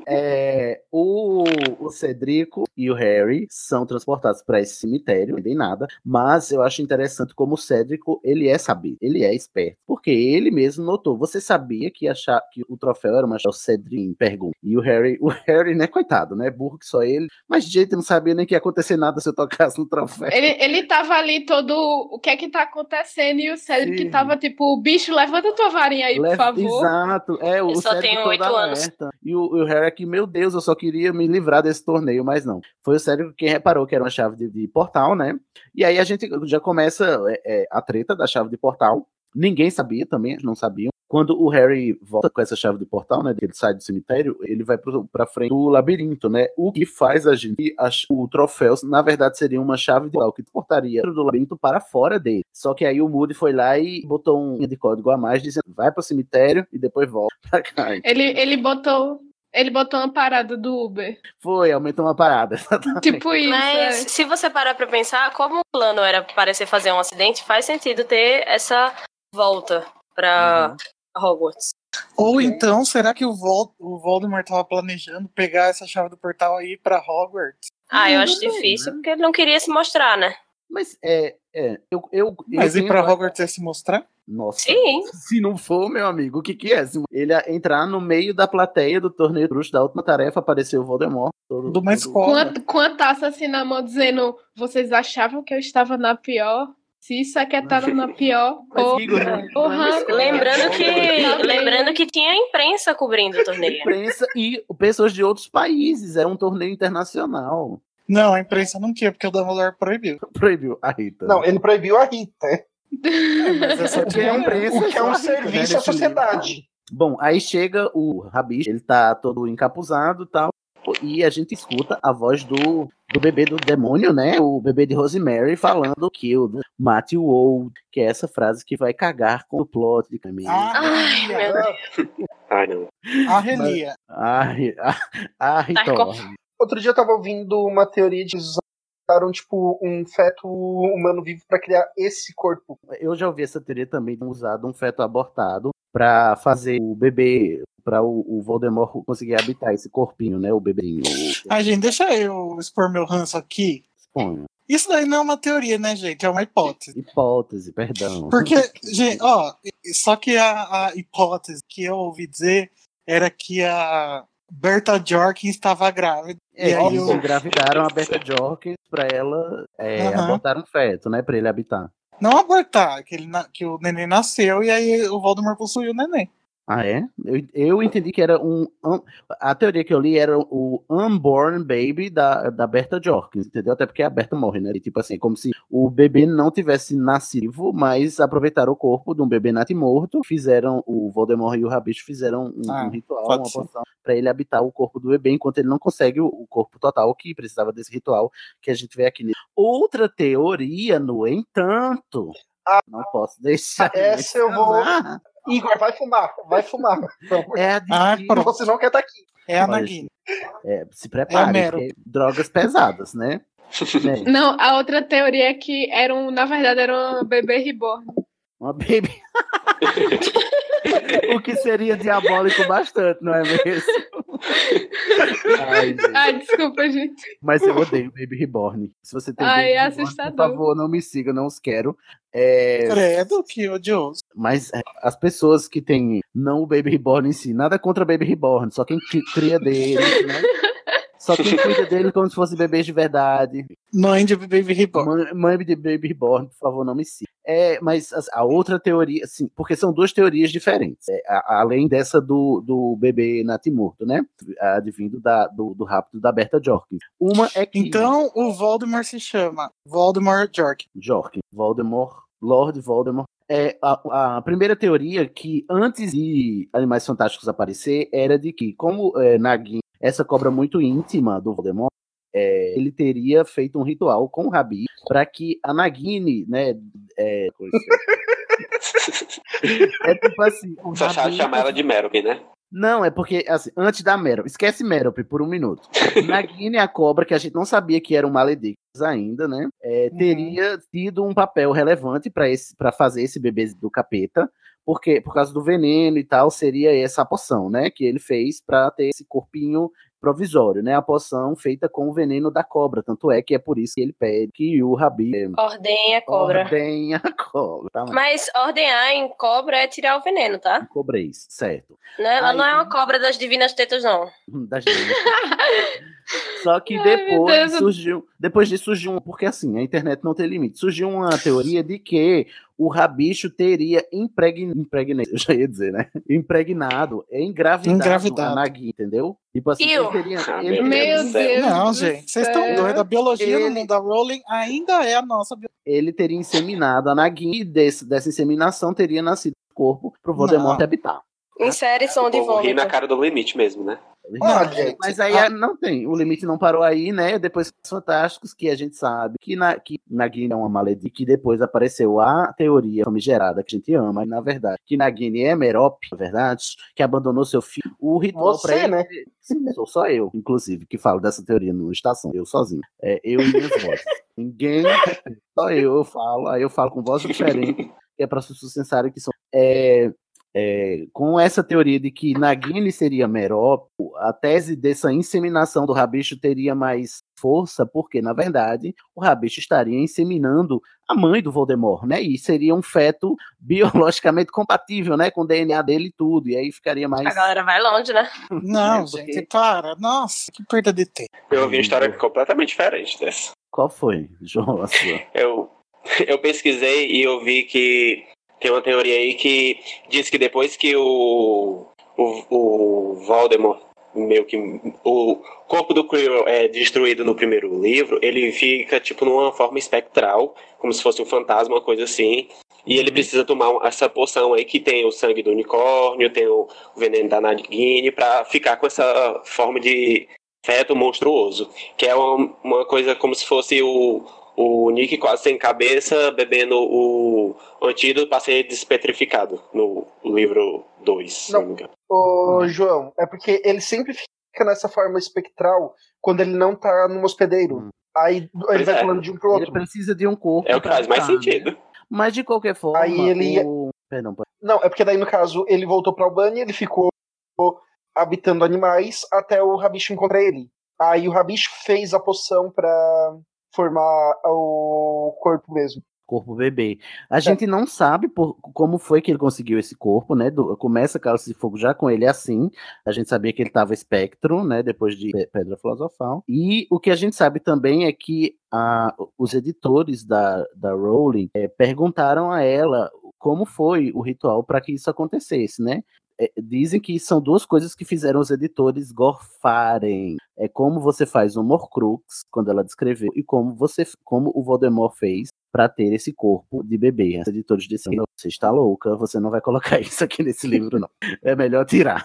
É, o, o Cedrico e o Harry são transportados para esse cemitério, não tem nada, mas eu acho interessante como o Cedrico, ele é sabido, ele é esperto, porque ele mesmo notou, você sabia que, achar, que o troféu era uma o Cedric pergunta, e o Harry, o Harry, né, coitado, né, burro que só ele, mas de jeito não sabia nem que ia acontecer nada se eu tocasse no troféu. Ele, ele tava ali todo. O que é que tá acontecendo? E o Cedric Sim. tava tipo: bicho, levanta tua varinha aí, por favor. Exato. É, o Eu só Cédrico tenho oito anos. alerta. E o, o Harry aqui, meu Deus, eu só queria me livrar desse torneio, mas não. Foi o Cédrico quem reparou que era uma chave de, de portal, né? E aí a gente já começa é, é, a treta da chave de portal. Ninguém sabia também, não sabiam. Quando o Harry volta com essa chave do portal, né? Ele sai do cemitério, ele vai pro, pra frente do labirinto, né? O que faz a gente. ach- O troféu, na verdade, seria uma chave de portal que portaria do labirinto para fora dele. Só que aí o Moody foi lá e botou um linha de código a mais, dizendo vai pro cemitério e depois volta pra cá. Ele, ele botou. Ele botou uma parada do Uber. Foi, aumentou uma parada. Tipo isso. Mas é. se você parar pra pensar, como o plano era parecer fazer um acidente, faz sentido ter essa volta pra Hogwarts. Ou então, será que o, Vol o Voldemort tava planejando pegar essa chave do portal aí pra Hogwarts? Ah, eu acho Não, difícil, porque ele não queria se mostrar, né? Mas é, é, eu, eu, Mas eu ir pra Hogwarts é se mostrar? Nossa. Sim. Se não for, meu amigo, o que que é? Ele ia entrar no meio da plateia do torneio bruxo da última tarefa, apareceu o Voldemort. Todo, De uma todo- Com a, com a taça assim na mão, dizendo: Vocês achavam que eu estava na pior? Se isso aqui estava na pior. Mas, porra, Igor, é Lembrando que, bem. lembrando que tinha imprensa cobrindo o torneio. imprensa e pessoas de outros países. Era um torneio internacional. Não, a imprensa não tinha, porque o Dumbledore proibiu. Proibiu a Rita. Não, ele proibiu a Rita. né? Mas que é imprensa, O que é um né, serviço à sociedade. Bom, aí chega o Rabicho, ele tá todo encapuzado e tal. E a gente escuta a voz do, do bebê do demônio, né? O bebê de Rosemary falando que o mate o old, que é essa frase que vai cagar com o plot de caminho. Ai, meu Deus. Ai, não. A Relia. Ai, a, a Ritorne. Outro dia eu tava ouvindo uma teoria de que eles usaram, tipo, um feto humano vivo pra criar esse corpo. Eu já ouvi essa teoria também de usado um feto abortado pra fazer o bebê, pra o, o Voldemort conseguir habitar esse corpinho, né? O bebezinho. O, Ai, gente, deixa eu expor meu ranço aqui. Exponha. Isso daí não é uma teoria, né, gente? É uma hipótese. Hipótese, perdão. Porque, gente, ó, só que a, a hipótese que eu ouvi dizer era que a Berta Jorkins estava grávida. É, e aí o, engravidaram a Berta Jorkins pra ela é, abortar um feto, né? Pra ele habitar. não abortar, que, ele, que o neném nasceu e aí o Voldemort possuiu o neném. Ah, é? Eu, eu entendi que era um. um- A teoria que eu li era o unborn baby da, da Berta Jorkins, entendeu? Até porque a Berta morre, né? E, tipo assim, como se o bebê não tivesse nascido, mas aproveitaram o corpo de um bebê natimorto, fizeram, o Voldemort e o Rabicho fizeram um, Ah, um ritual, uma poção, pra ele habitar o corpo do bebê, enquanto ele não consegue o, o corpo total, que precisava desse ritual que a gente vê aqui. Outra teoria, no entanto, não posso deixar. de Essa eu vou. Igor, vai fumar, vai fumar. É a Ah. Você não quer estar aqui. É a Nagini. É, se prepare, porque drogas pesadas, né? Né? Não, a outra teoria é que era um, na verdade era um bebê reborn. Uma baby. o que seria diabólico bastante, não é mesmo? Ai. Ai, desculpa, gente. Mas eu odeio Baby Reborn. Se você tem Ai, Baby é Reborn, assustador. por favor, não me siga, não os quero. É, Credo, que odioso. mas é, as pessoas que têm não o Baby Reborn em si, nada contra Baby Reborn, só quem cri- cria deles, né? Só quem cuida dele como se fosse bebês de verdade. Mãe de Baby Reborn. Mãe, mãe de Baby Reborn, por favor, não me siga. É, mas as- a outra teoria, assim, porque são duas teorias diferentes. É, a- além dessa do, do bebê natimorto, né? Advindo da, do, do rapto da Berta Jorkins. Uma é que. Então o Voldemort se chama Voldemort Jork. Jorkins, Voldemort, Lord Voldemort. É, a, a primeira teoria que antes de Animais Fantásticos aparecer era de que, como é, Nagin, essa cobra muito íntima do Voldemort, é, ele teria feito um ritual com o Rabi para que a Nagini, né, é, é tipo assim, o Só Rabi- chamar ela de Merope, né? não, é porque, assim, antes da Meryl, esquece Merope por um minuto. Nagini, a cobra, que a gente não sabia que era um Maledictus ainda, né? é, teria tido um papel relevante para fazer esse bebê do capeta, porque por causa do veneno e tal, seria essa poção, né? Que ele fez para ter esse corpinho provisório, né? A poção feita com o veneno da cobra. Tanto é que é por isso que ele pede que o Rabi é, Ordenha cobra. ordenha a cobra. Tá? Mas ordenhar em cobra é tirar o veneno, tá? Cobreis, certo. Né? Ela Aí- não é uma cobra das divinas tetas, não. das duas. Só que Ai, depois Deus. surgiu, depois disso surgiu um, porque assim, a internet não tem limite. Surgiu uma teoria de que o rabicho teria impregn, impregnado, eu já ia dizer, né? Impregnado, engravidado, Engravidado. a Nagui, entendeu? Tipo assim, Iu. ele teria, Ah, meu Meu Deus. Não, gente, vocês estão doidos. A biologia no Ele- mundo da Rowling ainda é a nossa biologia. ele teria inseminado a Nagui e desse, dessa inseminação teria nascido corpo pro Voldemort habitar. Insere som de O povo ri na vômito. cara do limite mesmo, né? Olha, Mas aí é- não tem, o limite não parou aí, né? Depois dos Fantásticos, que a gente sabe que, na, que Nagini é uma maledita, que depois apareceu a teoria famigerada que a gente ama, e na verdade, que Nagini é Merope, na verdade, que abandonou seu filho. O ritual Você, pra ele. né? Sim, sou só eu, inclusive, que falo dessa teoria no Estação, eu sozinho. É, eu e minhas vozes. Ninguém, só eu, eu falo, aí eu falo com voz diferente, que é para pessoas pensarem que são. É, é, com essa teoria de que Nagini seria Merope, a tese dessa inseminação do Rabicho teria mais força, porque, na verdade, o Rabicho estaria inseminando a mãe do Voldemort, né? E seria um feto biologicamente compatível, né? Com o DNA dele e tudo. E aí ficaria mais. A galera vai longe, né? Não, É, porque- gente, para. Nossa, que perda de tempo. Eu ouvi uma história completamente diferente dessa. Qual foi, João? A sua? Eu, eu pesquisei e eu vi que tem uma teoria aí que diz que depois que o, o, o Voldemort, meio que o corpo do Quirrell é destruído no primeiro livro, ele fica tipo numa forma espectral, como se fosse um fantasma, uma coisa assim. E ele precisa tomar essa poção aí que tem o sangue do unicórnio, tem o veneno da Nagini, pra ficar com essa forma de feto monstruoso. Que é uma, uma coisa como se fosse o, o Nick quase sem cabeça bebendo o antídoto para ser despetrificado no livro 2, se não engano. Ô, João, é porque ele sempre fica nessa forma espectral quando ele não tá num hospedeiro. Aí ele Pois vai é. falando de um pro outro. Ele precisa de um corpo. É o que faz mais né? sentido. Mas de qualquer forma. Aí ele- o- Perdão, pode- Não, é porque daí, no caso, ele voltou pra Albânia, ele ficou habitando animais até o Rabicho encontrar ele. Aí o Rabicho fez a poção pra formar o corpo mesmo. corpo bebê. A gente não sabe por, como foi que ele conseguiu esse corpo, né? Do- começa Cálice de Fogo já com ele assim. A gente sabia que ele estava espectro, né? Depois de Pe- Pedra Filosofal. E o que a gente sabe também é que a- os editores da, da Rowling eh, perguntaram a ela como foi o ritual para que isso acontecesse, né? É, dizem que são duas coisas que fizeram os editores gorfarem. É como você faz um Morcrux, quando ela descreveu, e como você, como o Voldemort fez para ter esse corpo de bebê. Os editores disseram: você está louca, você não vai colocar isso aqui nesse livro, não. É melhor tirar.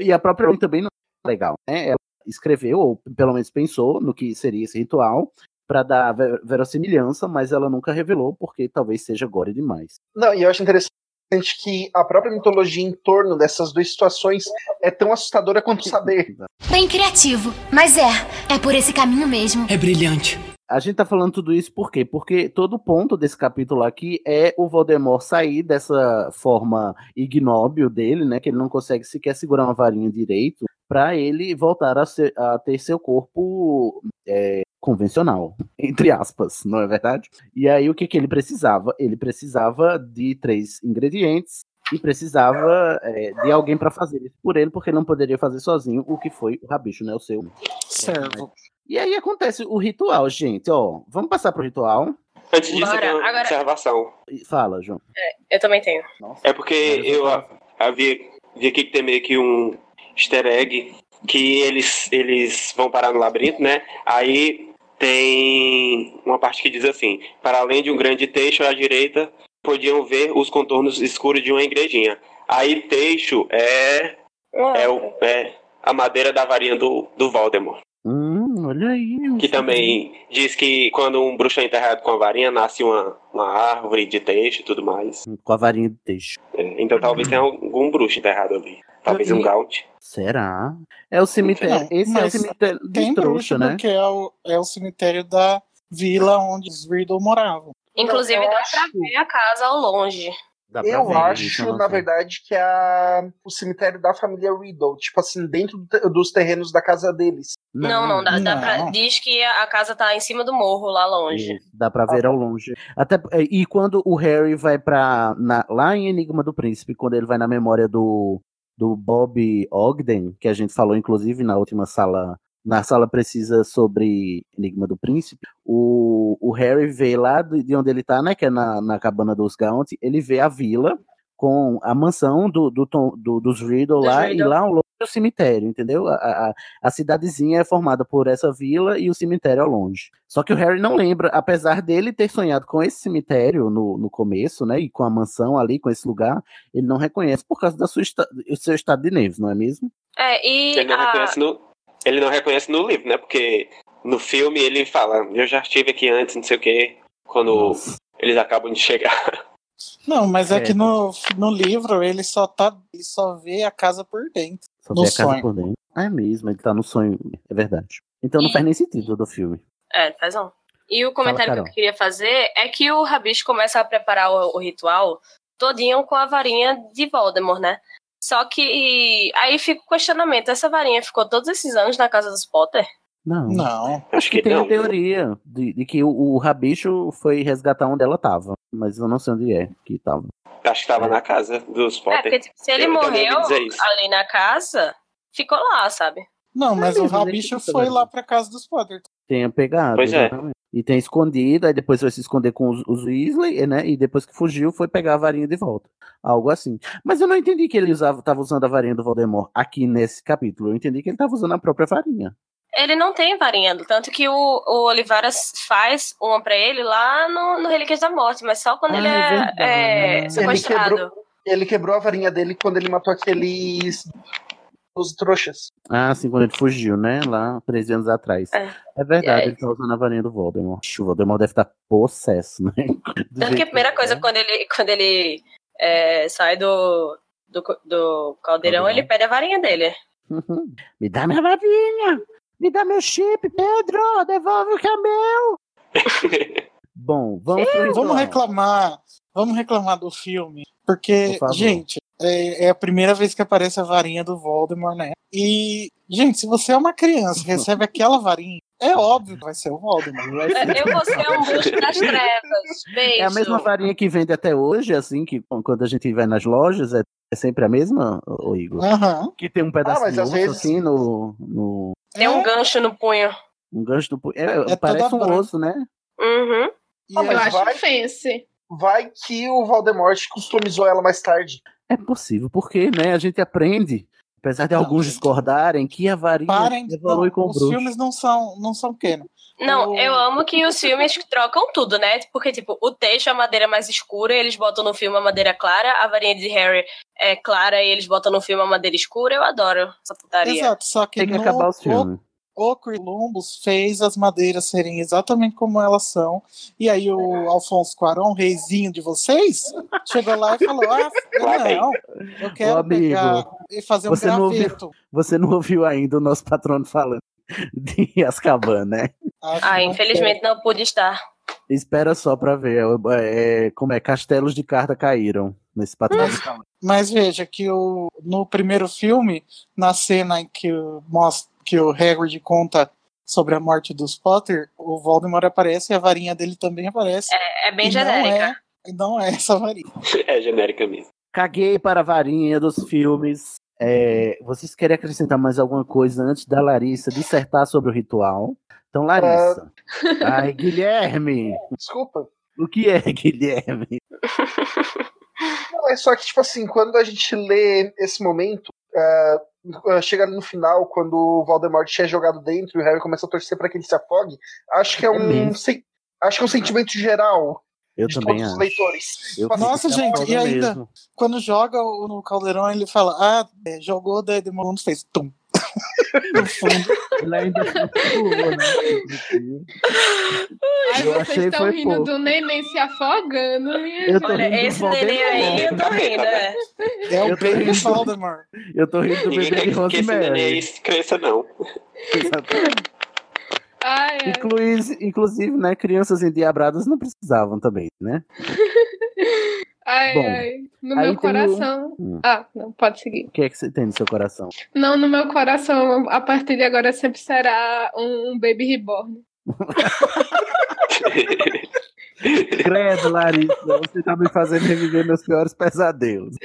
E a própria Rowling também não é legal, né? Ela escreveu, ou pelo menos pensou no que seria esse ritual, para dar ver- verossimilhança, mas ela nunca revelou, porque talvez seja gore demais. Não, e eu acho interessante que a própria mitologia em torno dessas duas situações é tão assustadora quanto saber. Bem criativo, mas é, é por esse caminho mesmo. É brilhante. A gente tá falando tudo isso por quê? Porque todo ponto desse capítulo aqui é o Voldemort sair dessa forma ignóbil dele, né? Que ele não consegue sequer segurar uma varinha direito, para ele voltar a, ser- a ter seu corpo é, convencional, entre aspas, não é verdade? E aí o que, que ele precisava? Ele precisava de três ingredientes e precisava é, de alguém para fazer isso por ele, porque ele não poderia fazer sozinho, o que foi o Rabicho, né? O seu Servo. e aí acontece o ritual, gente. Ó, vamos passar pro ritual. Antes disso, Bora, eu tenho uma agora- observação. Fala, João. Eu também tenho. É porque eu havia, vi aqui que tem meio que um easter egg que eles, eles vão parar no labirinto, né? Aí tem uma parte que diz assim: para além de um grande teixo à direita, podiam ver os contornos escuros de uma igrejinha. Aí teixo é, é, o- é a madeira da varinha do, do Voldemort. Hum, olha aí. Que também diz que quando um bruxo é enterrado com a varinha, nasce uma, uma árvore de teixo e tudo mais. Com a varinha de teixo. É, então talvez tenha algum bruxo enterrado ali. Talvez um Gaunt. Será? É o cemitério. Não, Esse é o cemitério bruxo, trouxa, né? porque é o, é o cemitério da vila onde os Riddle moravam. Inclusive, Não, eu dá acho- pra ver a casa ao longe. Eu ver, acho, não na verdade, que é a, o cemitério da família Riddle, tipo assim, dentro do dos terrenos da casa deles. Não, não, dá, dá pra- não. diz que a casa tá em cima do morro, lá longe. Isso, Dá pra ver ao longe. Até, é, e quando o Harry vai pra. na- lá em Enigma do Príncipe, quando ele vai na memória do, do Bob Ogden, que a gente falou, inclusive, na última sala. Na sala precisa sobre Enigma do Príncipe, o, o Harry vê lá de de onde ele tá, né? Que é na, na cabana dos Gaunt, ele vê a vila com a mansão do, do, Tom- do- dos Riddle lá Riddle. e lá ao longe do cemitério, entendeu? A, a, a cidadezinha é formada por essa vila e o cemitério ao longe. Só que o Harry não lembra, apesar dele ter sonhado com esse cemitério no, no começo, né? E com a mansão ali, com esse lugar, ele não reconhece por causa da sua do seu estado de neves, não é mesmo? É, e Ele não, a- reconhece no, ele não reconhece no livro, né? Porque no filme ele fala, eu já estive aqui antes, não sei o quê, quando eles acabam de chegar. Não, mas é, É. que no, no livro ele só tá. Ele só vê a casa por dentro. Só no vê a casa sonho. por dentro. É mesmo, ele tá no sonho, é verdade. Então não E- faz nem sentido do filme. É, faz não. E o comentário Carol. que eu queria fazer é que o Rabicho começa a preparar o, o ritual todinho com a varinha de Voldemort, né? Só que aí fica o questionamento, essa varinha ficou todos esses anos na casa dos Potter? Não. Não. Acho que, tem a teoria de, de que o, o Rabicho foi resgatar onde ela tava. Mas eu não sei onde é que tava. Acho que tava na casa dos É, Potter. porque tipo, se ele Eu morreu ali na casa, ficou lá, sabe? Não, mas o mesmo, né, Rabicho foi lá pra casa dos Potter. Tenha pegado. Pois é. exatamente. E tem escondido, aí depois foi se esconder com os, os Weasley, né? E depois que fugiu, foi pegar a varinha de volta. Algo assim. Mas eu não entendi que ele usava, tava usando a varinha do Voldemort aqui nesse capítulo. Eu entendi que ele tava usando a própria varinha. Ele não tem varinha, tanto que o, o Olivaras faz uma pra ele lá no, no Relíquias da Morte, mas só quando Ah, ele é é, verdade. é Ele sequestrado. quebrou- Ele quebrou a varinha dele quando ele matou aqueles. Os trouxas. Ah, sim, quando ele fugiu, né? Lá 13 anos atrás. É, verdade, E aí? ele tá usando a varinha do Voldemort. O Voldemort deve estar possesso, né? Do Tanto que a primeira é. coisa, quando ele, quando ele é, sai do, do, do caldeirão, Caldeirão. ele pede a varinha dele. Uhum. Me dá minha varinha! Me dá meu chip, Pedro! Devolve o que é meu! Bom, vamos Vamos reclamar. Vamos reclamar do filme. Porque, Por gente, é, é a primeira vez que aparece a varinha do Voldemort, né? E, gente, se você é uma criança e recebe aquela varinha, é óbvio que vai ser o Voldemort. Ser- É, Eu vou ser um bruxo das trevas. Beijo. É a mesma varinha que vende até hoje, assim, que quando a gente vai nas lojas, é, é sempre a mesma, ô Igor? Aham. Que tem um pedaço mas de às osso, vezes- assim, no, no... Tem um gancho no punho. Um gancho do... pu- É, É parece toda um branca. osso, né? Uhum. E aí- Eu acho vai- fancy. Vai que o Voldemort customizou ela mais tarde. É possível, porque, né, a gente aprende, apesar de alguns discordarem, que a varinha Parem, evolui não, com o os bruxo. filmes não são, não são canon. Não, O- eu amo que os filmes trocam tudo, né? Porque, tipo, o texto é a madeira mais escura, eles botam no filme a madeira clara, a varinha de Harry é clara e eles botam no filme a madeira escura. Eu adoro essa putaria. Exato, só que, Tem que no, acabar os filmes. O, Columbus fez as madeiras serem exatamente como elas são. E aí o Alfonso Cuarón, reizinho de vocês, chegou lá e falou: Ah, não, eu quero Ô, amigo, pegar e fazer um você não ouviu- graveto. Você não ouviu ainda o nosso patrono falando de Azkaban, né? Acho Ah, infelizmente não pude estar. Espera só pra ver. é, como é? Castelos de carta caíram nesse patrono. Mas veja que o, no primeiro filme, na cena em que o, mostra, que o Hagrid conta sobre a morte dos Potter, o Voldemort aparece e a varinha dele também aparece. É, é bem E genérica. Não é, e não é essa varinha. É genérica mesmo. Caguei para a varinha dos filmes. É, vocês querem acrescentar mais alguma coisa antes da Larissa dissertar sobre o ritual? Então, Larissa. Ai, Guilherme. Desculpa. O que é, Guilherme? Não, é só que, tipo assim, quando a gente lê esse momento, ah, ah, chega ali no final, quando o Voldemort é jogado dentro e o Harry começa a torcer pra que ele se afogue, acho que é É um. mesmo. sen- acho que é um sentimento geral Eu de também todos os acho. leitores. Eu Tipo assim, Nossa, fico gente, e ainda- mesmo. Quando joga o- no caldeirão, ele fala: Ah, é, jogou, daí demorou, mundo fez tum. no fundo. Ele ainda pulou, né? Ai, Eu vocês achei estão foi rindo pouco. do neném se afogando. minha Eu tô gente. rindo do Olha, esse neném aí, eu tô rindo, é. É o Eu tô Baby rindo. Voldemort. Eu tô rindo do Ninguém bebê de que esse neném Rosemary. aí cresça, não. Ai, ai. Inclusive, inclusive, né, crianças endiabradas não precisavam também, né? Ai, Bom, ai. No meu coração. Hum. Ah, não, pode seguir. O que é que você tem no seu coração? Não, no meu coração, a partir de agora sempre será um, um Baby Reborn. Credo, Larissa, você tá me fazendo reviver meus piores pesadelos.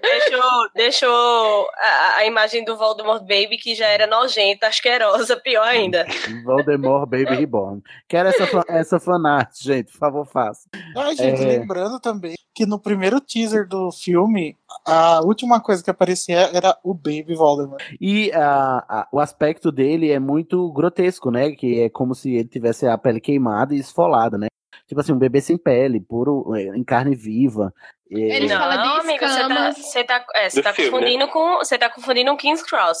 Deixou, deixou a, a imagem do Voldemort Baby, que já era nojenta, asquerosa, pior ainda. Voldemort Baby Reborn. Quero essa, essa fanart, gente, por favor, faça. Ai, gente, É. lembrando também que no primeiro teaser do filme, a última coisa que aparecia era o Baby Voldemort. E a- a- o aspecto dele é muito grotesco, né? Que é como se ele tivesse a pele queimada e esfolada, né? Tipo assim, um bebê sem pele, puro, é, em carne viva. É, Ele fala de Não, amigo, você tá, você tá, é, você tá filme, confundindo com. Você tá confundindo um King's Cross.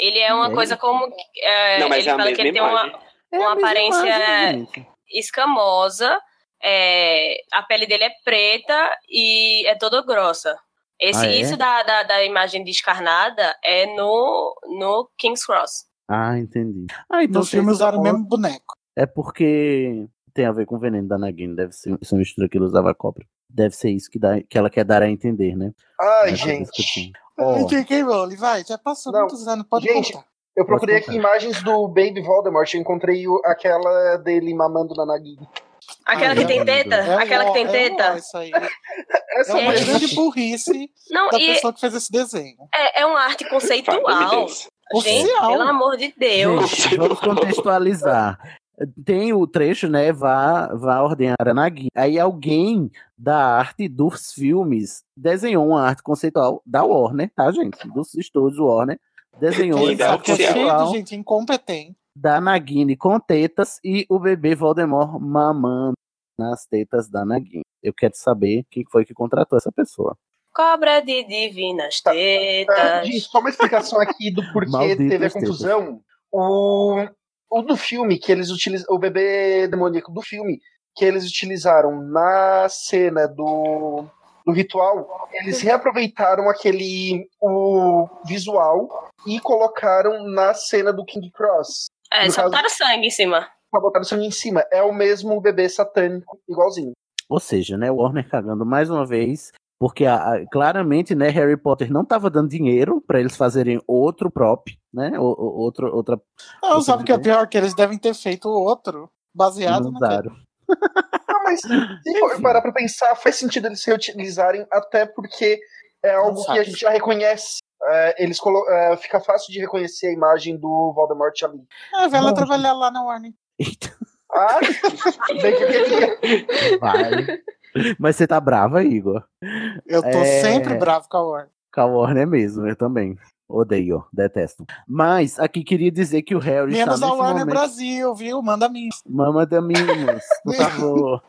Ele é uma É coisa como. é, Não, mas ele é fala que ele tem uma, imagem. uma aparência imagem, escamosa. é, a pele dele é preta e é toda grossa. Esse, Ah, é? Isso da, da, da imagem descarnada é no, no King's Cross. Ah, entendi. Ah, então No se filme eles usaram o mesmo boneco. É porque tem a ver com o veneno da Nagini, deve ser essa mistura que ele usava a cobra. Deve ser isso que, dá, que ela quer dar a entender, né? Ai, Nessa gente. Ó, J.K. Rowling, vai, já passou Não, muitos anos, pode gente, contar. Eu procurei aqui imagens do Baby Voldemort, eu encontrei o- aquela dele mamando na Nagini. Aquela Ah, que é tem teta? é Aquela que tem é teta? isso aí. Essa É uma Gente. grande burrice Não, da e pessoa que fez esse desenho. é, é uma arte conceitual. Gente, pelo amor de Deus. Gente, vamos contextualizar. Tem o trecho, né? Vá, vá ordenar a Nagini. Aí alguém da arte dos filmes desenhou uma arte conceitual da Warner, tá, gente? Dos estúdios Warner. Desenhou arte Que cheio conceitual de gente incompetente. da Nagini com tetas e o bebê Voldemort mamando nas tetas da Nagini. Eu quero saber quem foi que contratou essa pessoa. Cobra de divinas Ah, tetas. gente, só uma explicação aqui do porquê teve a tetas. confusão. O, o do filme que eles utilizam, o bebê demoníaco do filme que eles utilizaram na cena do, do ritual, eles reaproveitaram aquele o visual e colocaram na cena do King Cross. É, No só caso- botaram sangue em cima. Pra botar o sangue em cima. É o mesmo bebê satânico, igualzinho. Ou seja, né, Warner cagando mais uma vez, porque a- a- claramente, né, Harry Potter não estava dando dinheiro para eles fazerem outro prop, né, o- o- outro, outra. Não, outra sabe o que é pior? Que eles devem ter feito outro baseado usaram. Ah, mas se for parar pra pensar, faz sentido eles reutilizarem, até porque é algo que a gente já reconhece. É, eles colo é, fica fácil de reconhecer a imagem do Voldemort ali. Ah, vai lá trabalhar lá na Warner. Ah, bem que eu queria. Vai. Mas você tá brava, Igor? Eu tô É. sempre bravo com a Warner. Com a Warner mesmo, eu também. Odeio, detesto. Mas aqui queria dizer que o Harry Menos está a Warner momento... Brasil, viu? Manda mim. Mama da Mimos, por favor.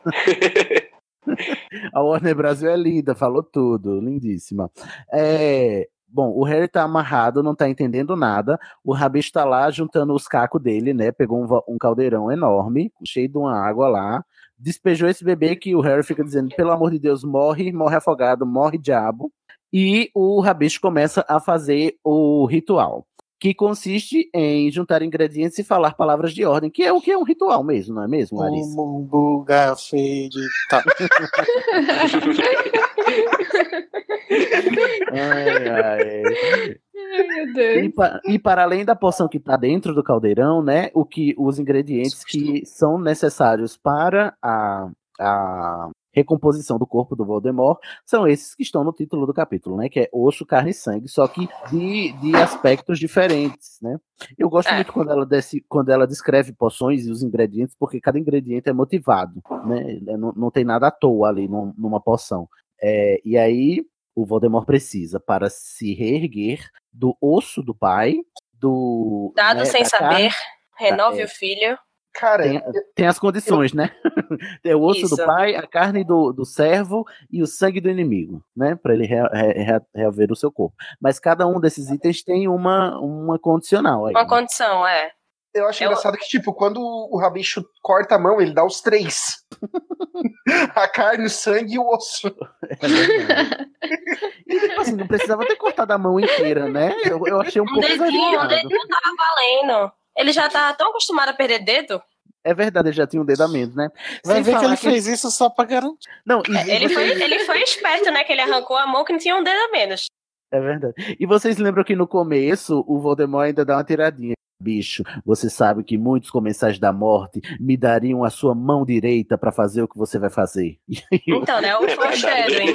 A Warner Brasil é linda, falou tudo, lindíssima. É, bom, o Harry tá amarrado, não tá entendendo nada. O Rabicho tá lá juntando os cacos dele, né? Pegou um, um caldeirão enorme, cheio de uma água lá. Despejou esse bebê que o Harry fica dizendo: pelo amor de Deus, morre, morre afogado, morre diabo. E o Rabicho começa a fazer o ritual, que consiste em juntar ingredientes e falar palavras de ordem, que é o que é um ritual mesmo, não é mesmo, Larissa? Mumbu, gafede, tá. Ai, ai. E, Deus. pa- e para além da poção que está dentro do caldeirão, né, o que os ingredientes que são necessários para a, a recomposição do corpo do Voldemort são esses que estão no título do capítulo, né, que é osso, carne e sangue, só que de, de aspectos diferentes, né. Eu gosto É. muito quando ela, desce, quando ela descreve poções e os ingredientes, porque cada ingrediente é motivado, né, não, não tem nada à toa ali num- numa poção. É, e aí o Voldemort precisa para se reerguer do osso do pai, do Dado né, sem saber, renove é. o filho. Cara, Tem, tem as condições, né? Tem o osso do Isso. pai, a carne do, do servo e o sangue do inimigo, né? Para ele re- re- re- reaver o seu corpo. Mas cada um desses itens tem uma, uma condicional aí. Uma né? condição, é. Eu acho Eu- engraçado que, tipo, quando o Rabicho corta a mão, ele dá os três: a carne, o sangue e o osso. É verdade. e tipo assim, não precisava ter cortado a mão inteira, né? Eu, eu achei um Um pouco dedinho, um exagerado. dedinho tava valendo. Ele já tá tão acostumado a perder dedo. É verdade, ele já tinha um dedo a menos, né? Vai Sem ver que ele fez isso só pra garantir. Não, e, Ele foi, ele foi esperto, né? Que ele arrancou a mão que não tinha um dedo a menos. É verdade. E vocês lembram que no começo o Voldemort ainda dá uma tiradinha. Bicho, você sabe que muitos comensais da morte me dariam a sua mão direita pra fazer o que você vai fazer. O- Então, né? O foreshadowing.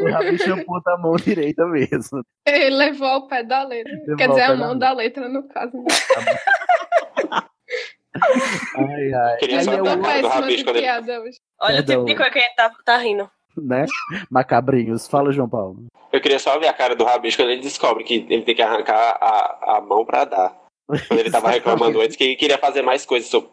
o Rabicho aponta a mão direita mesmo. Ele levou ao pé da letra. Levou Quer dizer, a da mão da letra, no caso. né? Ai, ai. Queria só é ver a o cara do Péssima Rabicho de quando ele... piada hoje. Olha o Perdão. tipo de coisa que a gente tá, tá rindo. né? Macabrinhos. Fala, João Paulo. Eu queria só ver a cara do Rabicho quando ele descobre que ele tem que arrancar a, a mão pra dar. Quando ele tava reclamando antes que ele queria fazer mais coisas sobre,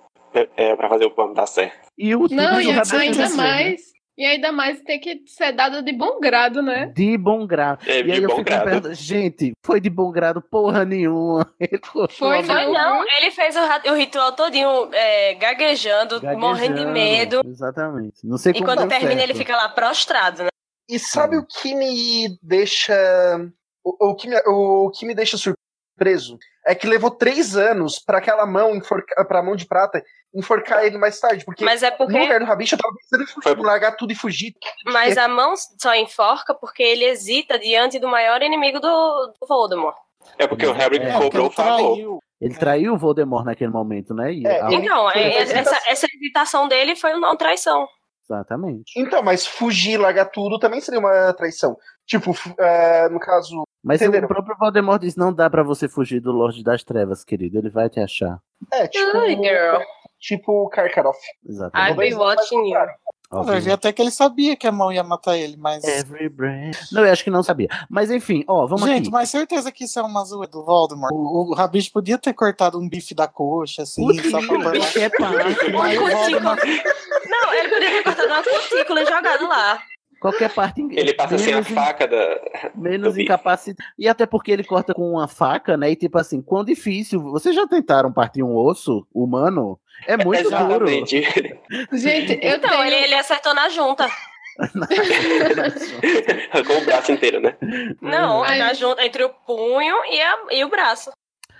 é, pra fazer o plano dar certo. E o Não, e ainda Rabicho, mais. E ainda mais tem que ser dado de bom grado, né? De bom grado. É, e aí eu fico perguntando, gente, foi de bom grado porra nenhuma. Foi. Foi não, ele fez o, o ritual todinho é, gaguejando, morrendo de Gaguejando. medo. Exatamente. Não sei E quando termina, certo. ele fica lá prostrado, né? E sabe o que me deixa. O, o que me, o que me deixa surpreso? É que levou três anos pra aquela mão, enforcar, pra mão de prata, enforcar ele mais tarde. Porque Mas é porque- no lugar do Rabicho eu tava pensando em fugir, largar tudo e fugir. Mas a mão só enforca porque ele hesita diante do maior inimigo do, do Voldemort. É porque o Harry É, cobrou o favor. Ele traiu o Voldemort naquele momento, né? E a- Então, é- essa, hesitação. essa hesitação dele foi uma traição. Exatamente. Então, mas fugir, largar tudo também seria uma traição. Tipo, é, no caso. Mas entenderam? o próprio Voldemort diz: não dá pra você fugir do Lorde das Trevas, querido. Ele vai te achar. É, tipo. Ai, girl. Tipo Karkaroff. Exatamente. I've been watching you. Vai ver até que ele sabia que a mão ia matar ele, mas. Every. Não, eu acho que não sabia. Mas enfim, ó, vamos Gente, aqui. mas certeza que isso é uma zoeira do Voldemort. O, o Rabicho podia ter cortado um bife da coxa, assim, só pra o cutícula. Voldemort- Não, ele poderia ter cortado uma cutícula e jogado lá. Qualquer parte. Ele passa assim a faca da. Menos incapacitado. E até porque ele corta com uma faca, né? E tipo assim, quão difícil. Vocês já tentaram partir um osso humano? É muito duro. Exatamente. Gente, eu Então, tenho. ele, ele acertou na junta. Arrancou o braço inteiro, né? Não, Ai. na junta entre o punho e, a- e o braço.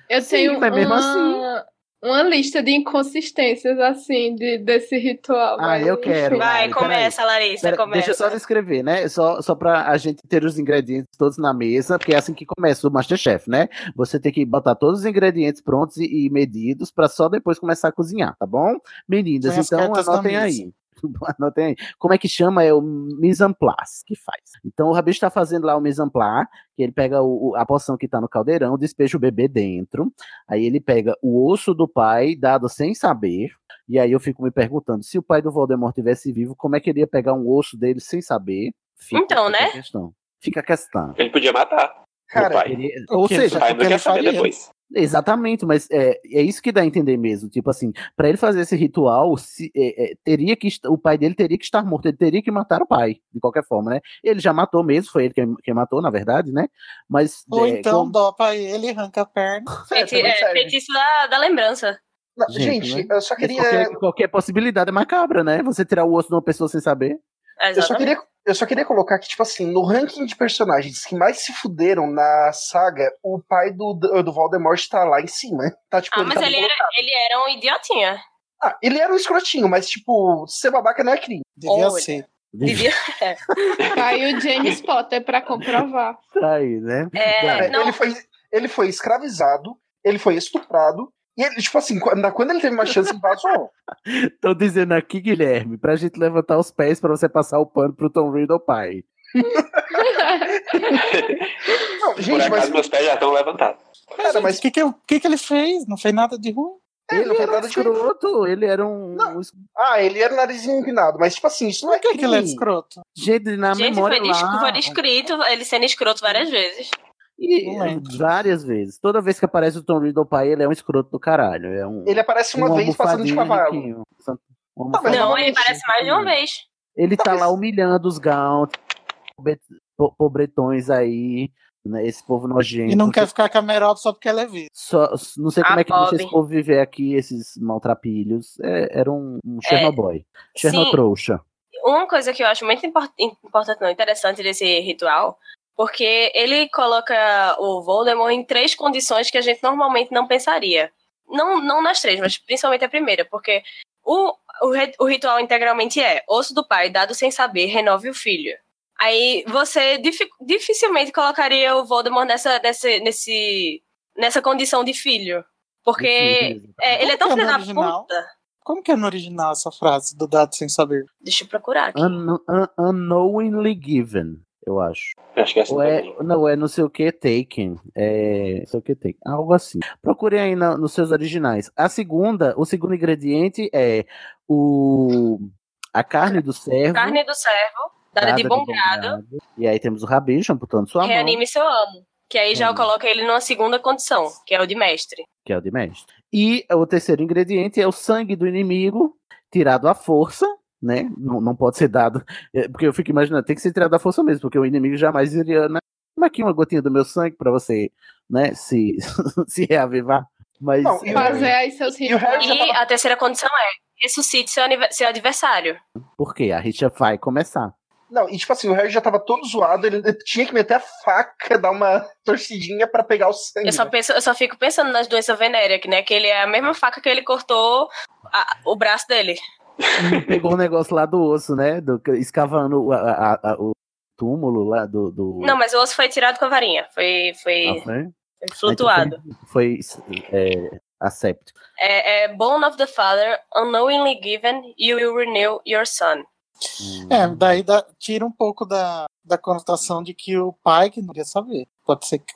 Eu Sim, tenho mas mesmo uma, assim. Uma lista de inconsistências, assim, de, desse ritual. Ah, eu quero. Vai, Peraí, começa, Larissa, Pera, começa. deixa eu só descrever, né? Só, só pra a gente ter os ingredientes todos na mesa, porque é assim que começa o Masterchef, né? Você tem que botar todos os ingredientes prontos e, e medidos pra só depois começar a cozinhar, tá bom? Meninas, então anotem aí. Anotem aí. Como é que chama? É o mise en place que faz. Então o Rabicho tá fazendo lá o mise en place, que ele pega o- a poção que tá no caldeirão, despeja o bebê dentro, aí ele pega o osso do pai, dado sem saber, e aí eu fico me perguntando, se o pai do Voldemort tivesse vivo, como é que ele ia pegar um osso dele sem saber? Fica- Então, né? A questão. Fica a questão. Ele podia matar. Cara, o pai. Ele- ou seja, O pai porque não quer ele saber faria. depois. Exatamente, mas é, é isso que dá a entender mesmo. Tipo assim, pra ele fazer esse ritual, se- é, é, teria que o pai dele teria que estar morto, ele teria que matar o pai, de qualquer forma, né? Ele já matou mesmo, foi ele quem, quem matou, na verdade, né? Mas Ou é, então como- dopa ele, arranca a perna. Feiti- é, feitiço da, da lembrança. Não, Gente, gente, né? eu só queria. qualquer, qualquer possibilidade é macabra, né? Você tirar o osso de uma pessoa sem saber. Eu só, Exatamente. queria, eu só queria colocar que, tipo assim, no ranking de personagens que mais se fuderam na saga, o pai do, do Voldemort tá lá em cima. Tá, tipo, Ah, mas tá ele era, ele era um idiotinha. Ah, ele era um escrotinho, mas, tipo, ser babaca não é crime. Devia Olha. ser. Devia. Aí o James Potter pra comprovar. Tá aí, né? É, não, ele, foi, ele foi escravizado, ele foi estuprado, e ele, tipo assim, quando, quando ele teve uma chance, ele vazou. Tô dizendo aqui, Guilherme, pra gente levantar os pés pra você passar o pano pro Tom Riddle pai. Não, Por gente, acaso mas, meus pés já estão levantados. cara, mas O que que, o que que ele fez? Não fez nada de ruim. ele Ele não fez era nada de ruim. escroto, ele era um. Não. um- Ah, ele era narizinho empinado, mas, tipo assim, isso não é Por que, crime. que ele é escroto? Gente, na gente, memória foi, lá, foi descrito ele sendo escroto várias vezes. E várias vezes. Toda vez que aparece o Tom Riddle pai, ele é um escroto do caralho. É um, Ele aparece uma um vez passando de cavalo. Um Tá. Não, ele novamente, parece mais de uma vez. Ele tá Talvez- lá humilhando os gaunt, pobre- po- pobretões aí, né, esse povo nojento. E não quer ficar com a Merope só porque ela é viva. Só, não sei como Ah, é que deixa esse povo viver aqui, esses maltrapilhos. É, era um, um Chernobyl. Chernotrouxa. Uma coisa que eu acho muito import- importante, não, interessante desse ritual, porque ele coloca o Voldemort em três condições que a gente normalmente não pensaria. Não, não nas três, mas principalmente a primeira, porque o, o, o ritual integralmente é osso do pai, dado sem saber, renove o filho. Aí você difi- dificilmente colocaria o Voldemort nessa, nessa, nesse, nessa condição de filho. Porque é, ele é tão que filho da original? puta. Como que é no original essa frase do dado sem saber? Deixa eu procurar aqui. Un- un- unknowingly given, eu acho. Acho que é assim Ou é, não, é não sei o que taken. É, não sei o que taken. Algo assim. Procure aí na- nos seus originais. A segunda, o segundo ingrediente é o a carne do servo. Carne do servo, dada de bom grado, E aí temos o rabicho amputando sua mão, reanime seu amo. Que aí já Hum. coloca ele numa segunda condição, que é o de mestre. que é o de mestre. E o terceiro ingrediente é o sangue do inimigo tirado à força, né? Não, não pode ser dado, é, porque eu fico imaginando, tem que ser tirado à força mesmo, porque o inimigo jamais iria, né? Toma aqui uma gotinha do meu sangue pra você, né, se, se reavivar. Mas Não, e o- Fazer aí seus E E tava. a terceira condição é ressuscite seu, seu adversário. por quê? A rixa vai começar. Não, e tipo assim, o Harry já tava todo zoado, ele tinha que meter a faca, dar uma torcidinha pra pegar o sangue. Eu só, penso, eu só fico pensando nas doenças venéreas, que, né? Que ele é a mesma faca que ele cortou a- o braço dele. Pegou um negócio lá do osso, né? Do, escavando o- a- a- a- o túmulo lá do. do... Não, mas o osso foi tirado com a varinha. Foi, foi, Ah, foi? foi flutuado. Foi, foi é. É, é Bone of the Father, unknowingly given, you will renew your son. É, daí dá- tira um pouco da, da conotação de que o pai que não queria saber. Pode ser que,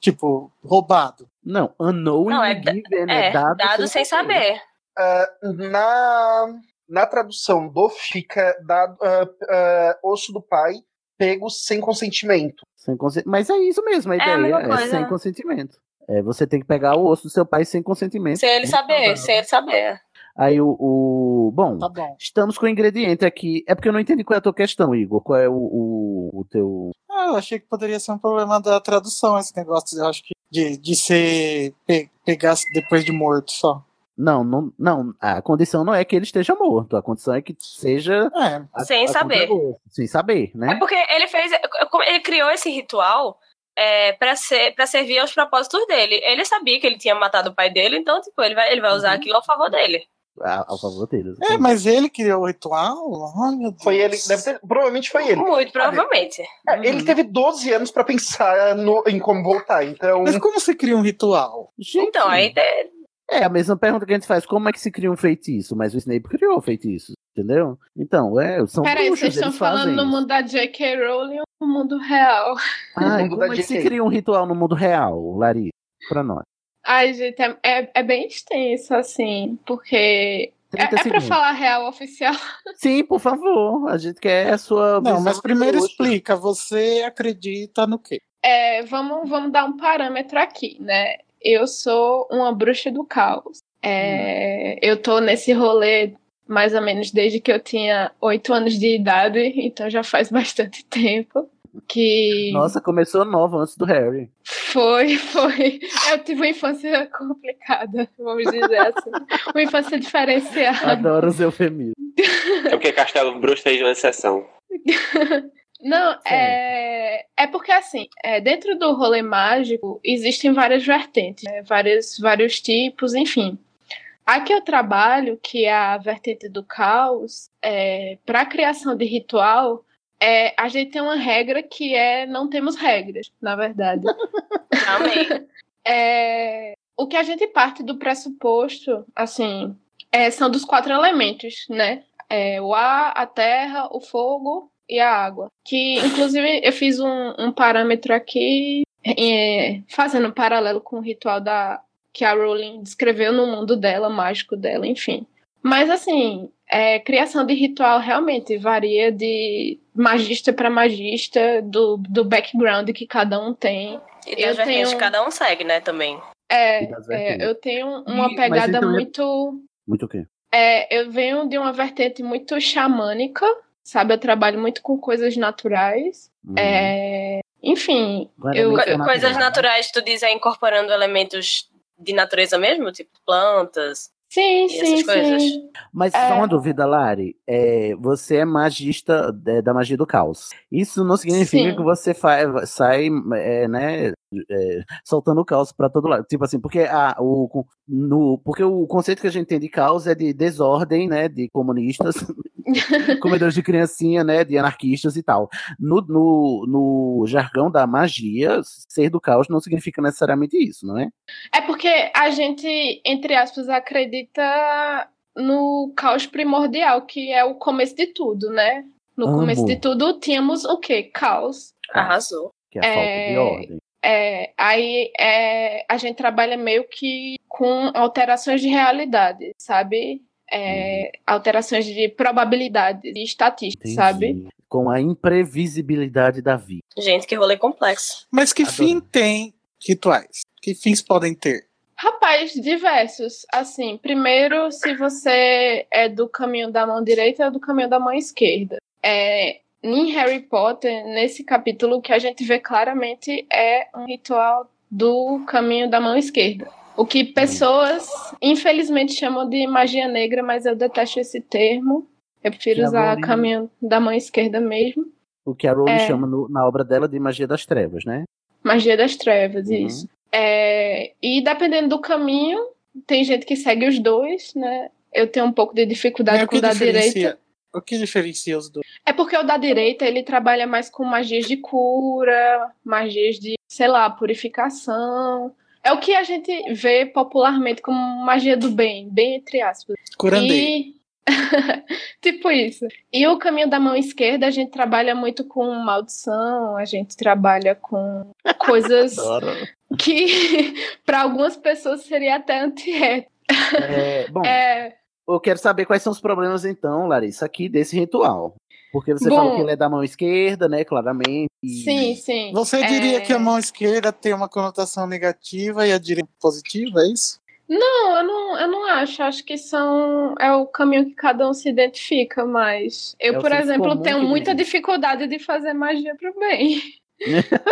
tipo, roubado. Não, unknowingly Não, é given, É, é dado, dado sem saber. Ah, na, na tradução do fica dado, ah, ah, osso do pai pego sem consentimento. Sem consen- Mas é isso mesmo, a É a ideia é sem consentimento. É, você tem que pegar o osso do seu pai sem consentimento. Sem ele saber, sem ele saber. Aí o, o- Bom, Tá bom. estamos com o ingrediente aqui. É porque eu não entendi qual é a tua questão, Igor. Qual é o, o, o teu. Ah, eu achei que poderia ser um problema da tradução esse negócio. Eu acho que de, de ser pe- pegar depois de morto só. Não, não, não. A condição não é que ele esteja morto. A condição é que seja. É. a- Sem a saber. Sem saber, né? É porque ele fez. Ele criou esse ritual é, para ser para servir aos propósitos dele. Ele sabia que ele tinha matado o pai dele, então, tipo, ele vai, ele vai Uhum. usar aquilo ao favor dele. A- Ao favor deles. É, mas ele criou o ritual? Ai, meu Deus. Foi ele, deve ter, provavelmente foi ele. Muito provavelmente. É, Ele teve 12 anos pra pensar no- em como voltar, então. Mas como você cria um ritual? Gente, Então, aí tem- É a mesma pergunta que a gente faz: como é que se cria um feitiço? Mas o Snape criou o feitiço, entendeu? Então, é, são Peraí, bruxos, vocês estão falando no mundo da J.K. Rowling ou no mundo real? Ai, mundo como é que se cria um ritual no mundo real, Larissa? Pra nós. Ai, gente, é, é, é bem extenso, assim, porque. É, 30 é pra falar real oficial. Sim, por favor. A gente quer a sua. Não, visão mas primeiro explica. Você acredita no quê? É, vamos, vamos dar um parâmetro aqui, né? Eu sou uma bruxa do caos. É, Eu tô nesse rolê mais ou menos desde que eu tinha oito anos de idade, então já faz bastante tempo. Que Nossa, começou nova antes do Harry. foi, foi. Eu tive uma infância complicada, vamos dizer assim. Uma infância diferenciada. Adoro os eufemismos. É porque Castelo Bruxo fez uma exceção. Não, é, é porque assim, é, dentro do rolê mágico existem várias vertentes, né, vários, vários tipos, enfim. A que eu trabalho, que é a vertente do caos, é, para a criação de ritual, é, a gente tem uma regra que é não temos regras, na verdade. Amém. É, o que a gente parte do pressuposto, assim, é, são dos quatro elementos, né? É, o ar, a terra, o fogo e a água. Que, inclusive, eu fiz um, um parâmetro aqui, é, fazendo um paralelo com o ritual da que a Rowling descreveu no mundo dela, mágico dela, enfim. Mas, assim, é, criação de ritual realmente varia de magista para magista, do, do background que cada um tem. E das Eu vertentes tenho- que cada um segue, né, também. É, é, eu tenho uma E- mas pegada então é- muito. Muito o quê? É, eu venho de uma vertente muito xamânica, sabe? Eu trabalho muito com coisas naturais. Hum. É, enfim, eu, Coisas naturais. tu diz, é incorporando elementos de natureza mesmo? Tipo plantas sim, e sim, essas coisas? sim. Mas É. só uma dúvida, Lari. É, você é magista é, da magia do caos. Isso não significa Sim. que você fa- sai, é, né, é, soltando caos pra todo lado. Tipo assim, porque, a, o, no, porque o conceito que a gente tem de caos é de desordem, né? De comunistas, comedores de criancinha, né? De anarquistas e tal. No, no, no jargão da magia, ser do caos não significa necessariamente isso, não é? É porque a gente, entre aspas, acredita no caos primordial, que é o começo de tudo, né? No Amo. começo de tudo, tínhamos o quê? Caos. Arrasou. Que é a falta de ordem. É, aí é, a gente trabalha meio que com alterações de realidade, sabe? É, alterações de probabilidade, de estatística, sabe? Entendi. Com a imprevisibilidade da vida. Gente, que rolê complexo. Mas que fim tem rituais? Que fins podem ter? Rapaz, diversos. Assim, primeiro, se você é do caminho da mão direita ou do caminho da mão esquerda. É, em Harry Potter, nesse capítulo, o que a gente vê claramente é um ritual do caminho da mão esquerda. O que pessoas, infelizmente, chamam de magia negra, mas eu detesto esse termo. Eu prefiro Que usar Rowling- caminho da mão esquerda mesmo. O que a Rowling É. chama no- na obra dela de magia das trevas, né? Magia das trevas, Uhum. isso. É, e dependendo do caminho, tem gente que segue os dois, né? Eu tenho um pouco de dificuldade o com o da diferencia- direita. O que diferencia os dois? É porque o da direita ele trabalha mais com magias de cura, magias de, sei lá, purificação. É o que a gente vê popularmente como magia do bem, bem entre aspas. Curandeiro. E... tipo isso. E o caminho da mão esquerda a gente trabalha muito com maldição, a gente trabalha com coisas que para algumas pessoas seria até antiético. É, bom, É, eu quero saber quais são os problemas, então, Larissa, aqui desse ritual. Porque você Bom- falou que ele é da mão esquerda, né? Claramente. e- sim, sim. Você diria É, que a mão esquerda tem uma conotação negativa e a direita positiva, é isso? Não, eu não, eu não acho. Acho que são é o caminho que cada um se identifica, mas eu, É o por exemplo, tenho muita dificuldade de fazer magia pro bem.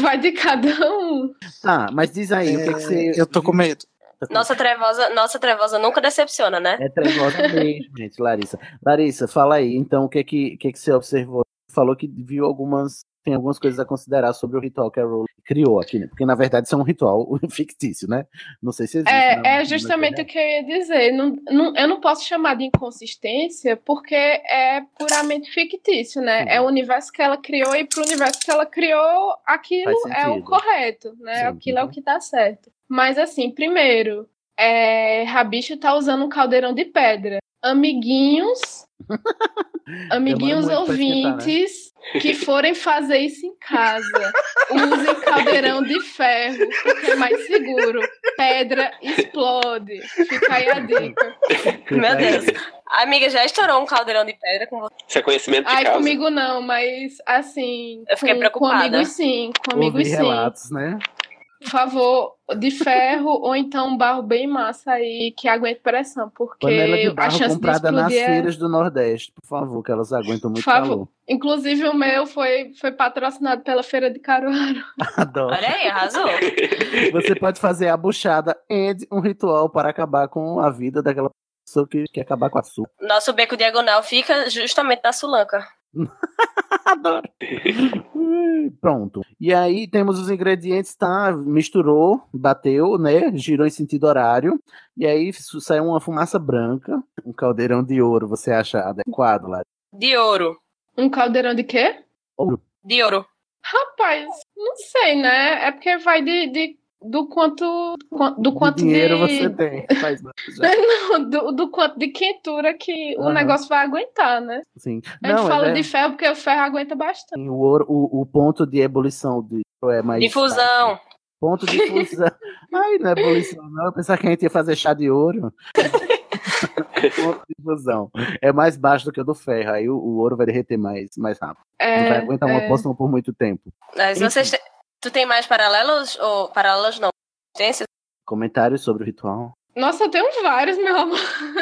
Vai de cada um. Tá, mas diz aí, o que, que você. Eu tô com medo. Nossa trevosa, nossa trevosa nunca decepciona, né? É trevosa mesmo, gente, Larissa. Larissa, fala aí, então, o que que, o que, que você observou? Falou que viu algumas. Tem algumas coisas a considerar sobre o ritual que a Rowling criou aqui, né? Porque na verdade isso é um ritual fictício, né? Não sei se existe. É, né? é justamente o que eu ia dizer. Não, não, eu não posso chamar de inconsistência porque é puramente fictício, né? É o universo que ela criou e pro universo que ela criou, aquilo é o correto, né? Sim, Aquilo é o que tá certo. Mas assim, primeiro, é, Rabicho tá usando um caldeirão de pedra. Amiguinhos, amiguinhos né? ouvintes que forem fazer isso em casa, usem caldeirão de ferro, porque é mais seguro. Pedra explode. Fica aí a dica. Meu Deus. Amiga, já estourou um caldeirão de pedra com você? Isso é conhecimento de Ai, causa. comigo não, mas assim. Eu fiquei com, preocupada. Com amigos sim, com amigos Ouvi sim. relatos, né? Por favor, de ferro ou então um barro bem massa aí que aguente pressão, porque Panela de a barro chance de comprada nas explodir é... feiras do Nordeste, por favor, que elas aguentam muito favor. calor. Inclusive o meu foi, foi patrocinado pela Feira de Caruaru. Adoro. Olha aí, arrasou. Você pode fazer a buchada e um ritual para acabar com a vida daquela pessoa que quer acabar com a sua. Nosso beco diagonal fica justamente na Sulanca. Adoro. Pronto. E aí temos os ingredientes, tá? Misturou, bateu, né? Girou em sentido horário. E aí saiu uma fumaça branca. Um caldeirão de ouro, você acha adequado lá? De ouro. Um caldeirão de quê? Ouro. De ouro. Rapaz, não sei, né? É porque vai de, de- do quanto do quanto de dinheiro de... você tem. Faz. Não, do, do quanto de quentura que o Aham. negócio vai aguentar, né? Sim. A gente Não, fala é- de ferro porque o ferro aguenta bastante. o, ouro, o, o ponto de ebulição de é mais. Difusão. Ponto de fusão. Ai, não é ebulição, não. Eu pensava que a gente ia fazer chá de ouro. Ponto de fusão. É mais baixo do que o do ferro. Aí o, o ouro vai derreter mais, mais rápido. É, não vai aguentar uma é. poção por muito tempo. Mas vocês te- Tu tem mais paralelos? Ou paralelos não? Consistências? Comentários sobre o ritual. Nossa, eu tenho vários, meu amor.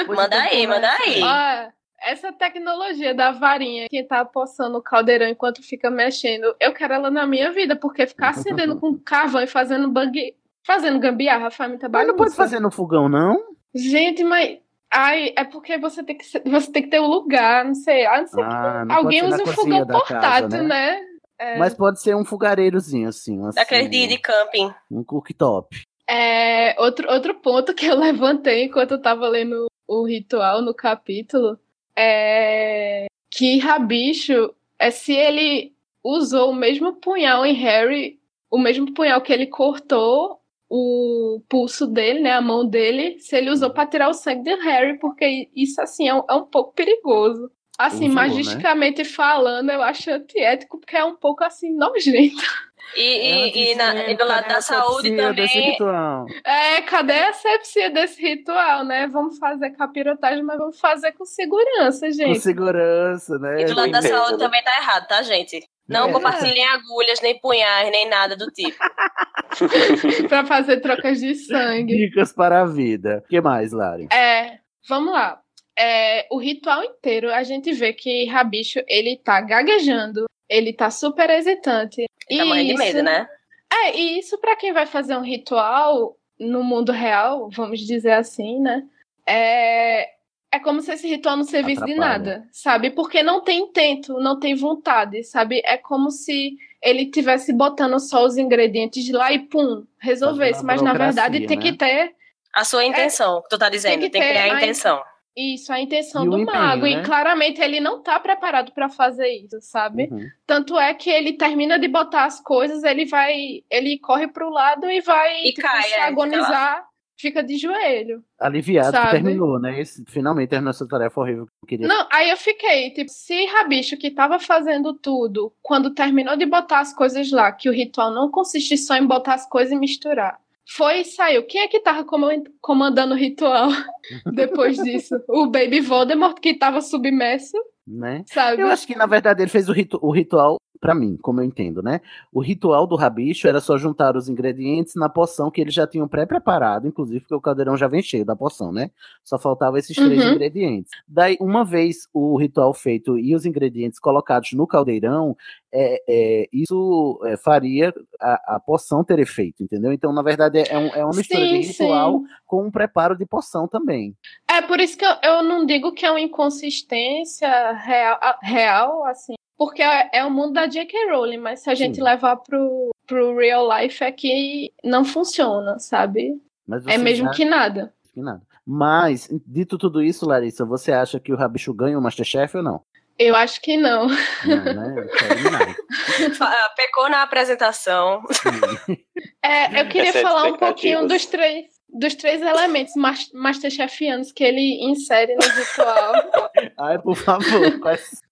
Manda aí, manda aí. Ó, essa tecnologia da varinha que tá poçando o caldeirão enquanto fica mexendo, eu quero ela na minha vida, porque ficar acendendo com carvão e fazendo bug, fazendo gambiarra faz muita Mas bagunça. não pode fazer no fogão, não? Gente, mas ai, é porque você tem que ser- você tem que ter um lugar, não sei, a não ser Ah, que não alguém um cozinha fogão da casa, portátil, né? né? É. Mas pode ser um fogareirozinho, assim. assim Daquele dia de camping. Um cooktop. É, outro, outro ponto que eu levantei enquanto eu tava lendo o ritual no capítulo é que Rabicho, é se ele usou o mesmo punhal em Harry, o mesmo punhal que ele cortou o pulso dele, né, a mão dele, se ele usou para tirar o sangue de Harry, porque isso assim é um, é um pouco perigoso. Assim, Usou, né? magisticamente falando, eu acho antiético, porque é um pouco assim nojento. E, e, e, na- e do lado da saúde também. ritual. É, cadê a asepsia desse ritual, né? Vamos fazer capirotagem, mas vamos fazer com segurança, Com gente. segurança, né? E do lado da Entendo, saúde né? também tá errado, tá, gente? Não É. compartilhem agulhas, nem punhais, nem nada do tipo. pra fazer trocas de sangue. Dicas para a vida. O que mais, Lari? É, vamos lá. É, o ritual inteiro, a gente vê que Rabicho, ele tá gaguejando, ele tá super hesitante. Ele tá morrendo de medo, né? É, e isso pra quem vai fazer um ritual no mundo real, vamos dizer assim, né? É, é como se esse ritual não servisse de Atrapalha. nada, sabe? Porque não tem intento, não tem vontade, sabe? É como se ele tivesse botando só os ingredientes lá e pum, resolvesse. A Mas na verdade burocracia, tem né? que ter A sua intenção, que tu tá dizendo. Tem que, ter a in- intenção. Isso, a intenção E do empenho, mago. né? E claramente ele não tá preparado pra fazer isso, sabe? Uhum. Tanto é que ele termina de botar as coisas, ele vai. Ele corre pro lado e vai E tipo, cai, se é, fica agonizar, fica de joelho. Aliviado que Sabe? terminou, né? Esse, finalmente terminou essa tarefa horrível que eu queria. Não, aí eu fiquei, tipo, se Rabicho que tava fazendo tudo, quando terminou de botar as coisas lá, que o ritual não consiste só em botar as coisas e misturar. Foi e saiu. Quem é que tava coman- comandando o ritual depois disso? O Baby Voldemort, que tava submerso, né? sabe? Eu acho que, na verdade, ele fez o, ritu- o ritual, pra mim, como eu entendo, né? O ritual do rabicho era só juntar os ingredientes na poção que eles já tinham pré-preparado, inclusive porque o caldeirão já vem cheio da poção, né? Só faltavam esses três Uhum. ingredientes. Daí, uma vez o ritual feito e os ingredientes colocados no caldeirão, é, é, isso é, faria a, a poção ter efeito, entendeu? Então, na verdade, é, um- é uma mistura Sim, de ritual sim. com um preparo de poção também. É por isso que eu, eu não digo que é uma inconsistência real, real assim, porque é, é o mundo da J.K. Rowling, mas se a gente Sim. levar pro, pro real life é que não funciona, sabe? Mas É mesmo já- que nada. que nada. Mas, dito tudo isso, Larissa, você acha que o Rabicho ganha o Masterchef ou não? Eu acho que não. Não, né? Fa- Pecou na apresentação. É, eu queria Essa é falar um pouquinho dos três, dos três elementos mas- masterchefianos que ele insere no ritual. Ai, por favor, quais...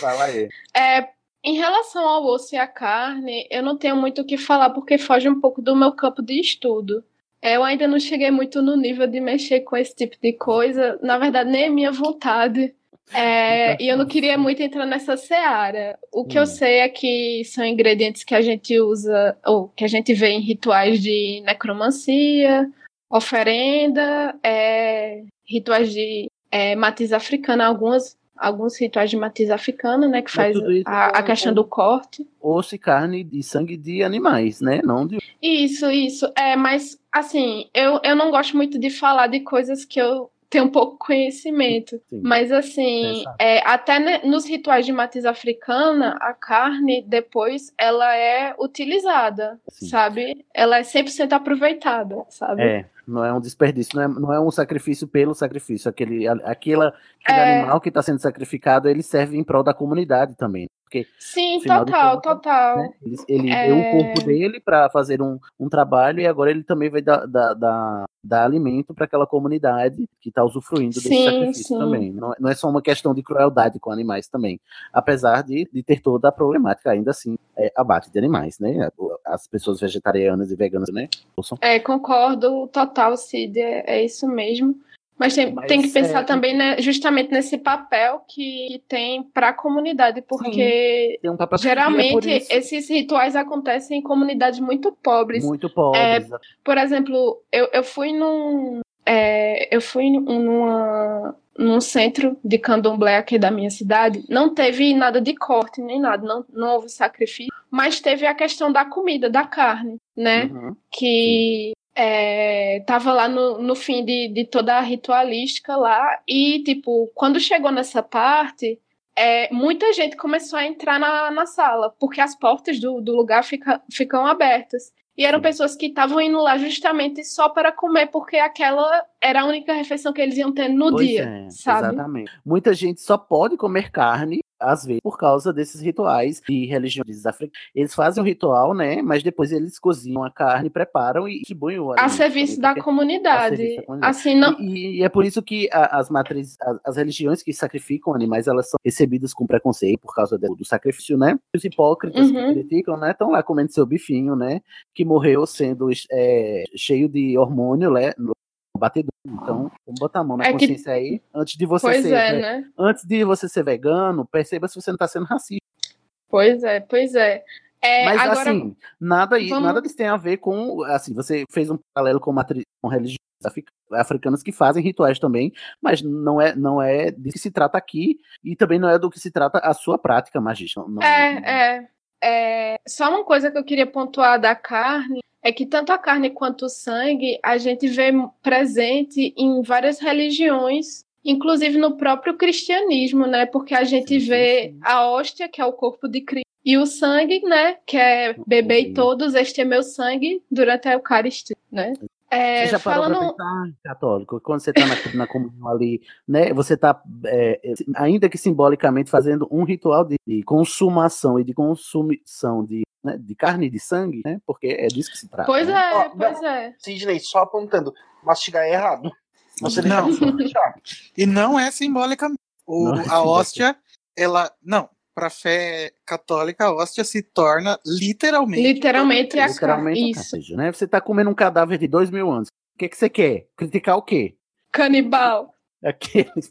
fala aí. É, em relação ao osso e à carne, eu não tenho muito o que falar porque foge um pouco do meu campo de estudo. É, Eu ainda não cheguei muito no nível de mexer com esse tipo de coisa. Na verdade, nem é minha vontade. É, e eu não queria muito entrar nessa seara. O que eu sei é que são ingredientes que a gente usa, ou que a gente vê em rituais de necromancia, oferenda, é, rituais de é, matiz africana, algumas, alguns rituais de matiz africana, né? Que faz a, a questão do corte. Osso e carne e sangue de animais, né? Não de. Isso, isso. É, mas assim, eu, eu não gosto muito de falar de coisas que eu tenho pouco conhecimento. Mas assim, é, até nos rituais de matriz africana, a carne depois ela é utilizada, sabe? Ela é 100% aproveitada, sabe? É, não é um desperdício, não é, não é um sacrifício pelo sacrifício. Aquele, aquela, aquele É. animal que está sendo sacrificado, ele serve em prol da comunidade também. Porque, Sim, total, contas, total. né, ele, ele É. deu o corpo dele para fazer um, um trabalho e agora ele também vai dar, dar, dar, dar alimento para aquela comunidade que está usufruindo desse Sim, sacrifício sim. também. Não, é- não é só uma questão de crueldade com animais também. Apesar de, de ter toda a problemática, ainda assim, é, abate de animais, né? As pessoas vegetarianas e veganas, né? É, concordo total, Cid, é, é isso mesmo. Mas tem, Mas, tem que pensar é, também né, justamente nesse papel que tem para a comunidade, porque tem um é geralmente por esses rituais acontecem em comunidades muito pobres. Muito pobres. É, por exemplo, eu, eu fui num. é, eu fui num- numa, num centro de candomblé aqui da minha cidade. Não teve nada de corte, nem nada, não, não houve sacrifício, mas teve a questão da comida, da carne, né? Uhum. Que é, tava lá no, no fim de, de toda a ritualística lá. E, tipo, quando chegou nessa parte, é, muita gente começou a entrar na, na sala, porque as portas do, do lugar fica, ficam abertas. E eram pessoas que estavam indo lá justamente só para comer, porque aquela era a única refeição que eles iam ter no Pois dia, é, sabe? Exatamente. Muita gente só pode comer carne, às vezes, por causa desses rituais de religiões africanas. Eles fazem o ritual, né? Mas depois eles cozinham a carne, preparam e distribuem o A serviço da a comunidade. serviço da comunidade. Assim, não. E, e é por isso que a- as matrizes, as, as religiões que sacrificam animais, elas são recebidas com preconceito por causa do, do sacrifício, né? Os hipócritas Uhum. que criticam, né? Estão lá comendo seu bifinho, né? Que morreu sendo é, cheio de hormônio, né? No batedor. Então, vamos botar a mão na É que- consciência aí. Antes de você Pois ser. é, ve- né? Antes de você ser vegano, perceba se você não está sendo racista. Pois é, pois é. É, Mas agora, assim, nada, vamos- nada disso tem a ver com. Assim, você fez um paralelo com, matri- com religiões afric- africanas que fazem rituais também, mas não é, não é disso que se trata aqui, e também não é do que se trata a sua prática magista. Não- É, é, é. Só uma coisa que eu queria pontuar da carne é que tanto a carne quanto o sangue a gente vê presente em várias religiões, inclusive no próprio cristianismo, né? Porque a gente vê a hóstia, que é o corpo de Cristo, e o sangue, né? Que é bebei todos, este é meu sangue durante a Eucaristia, né? É, Você já parou falando, pensar, católico, quando você está na, na comunhão ali, né, você está, ainda que simbolicamente, fazendo um ritual de, de consumação e de consumição de, né, de carne e de sangue, né, porque é disso que se trata. Pois né? é, pois é. Sidney, só apontando, mastigar é errado. Você Não. E não é simbólica. O, Não é a hóstia, ela. Não, para fé católica, a hóstia se torna literalmente. Literalmente a Literalmente, carne. Isso. seja, né, você está comendo um cadáver de dois mil anos. O que, que você quer? Criticar o quê? Canibal. Aqueles...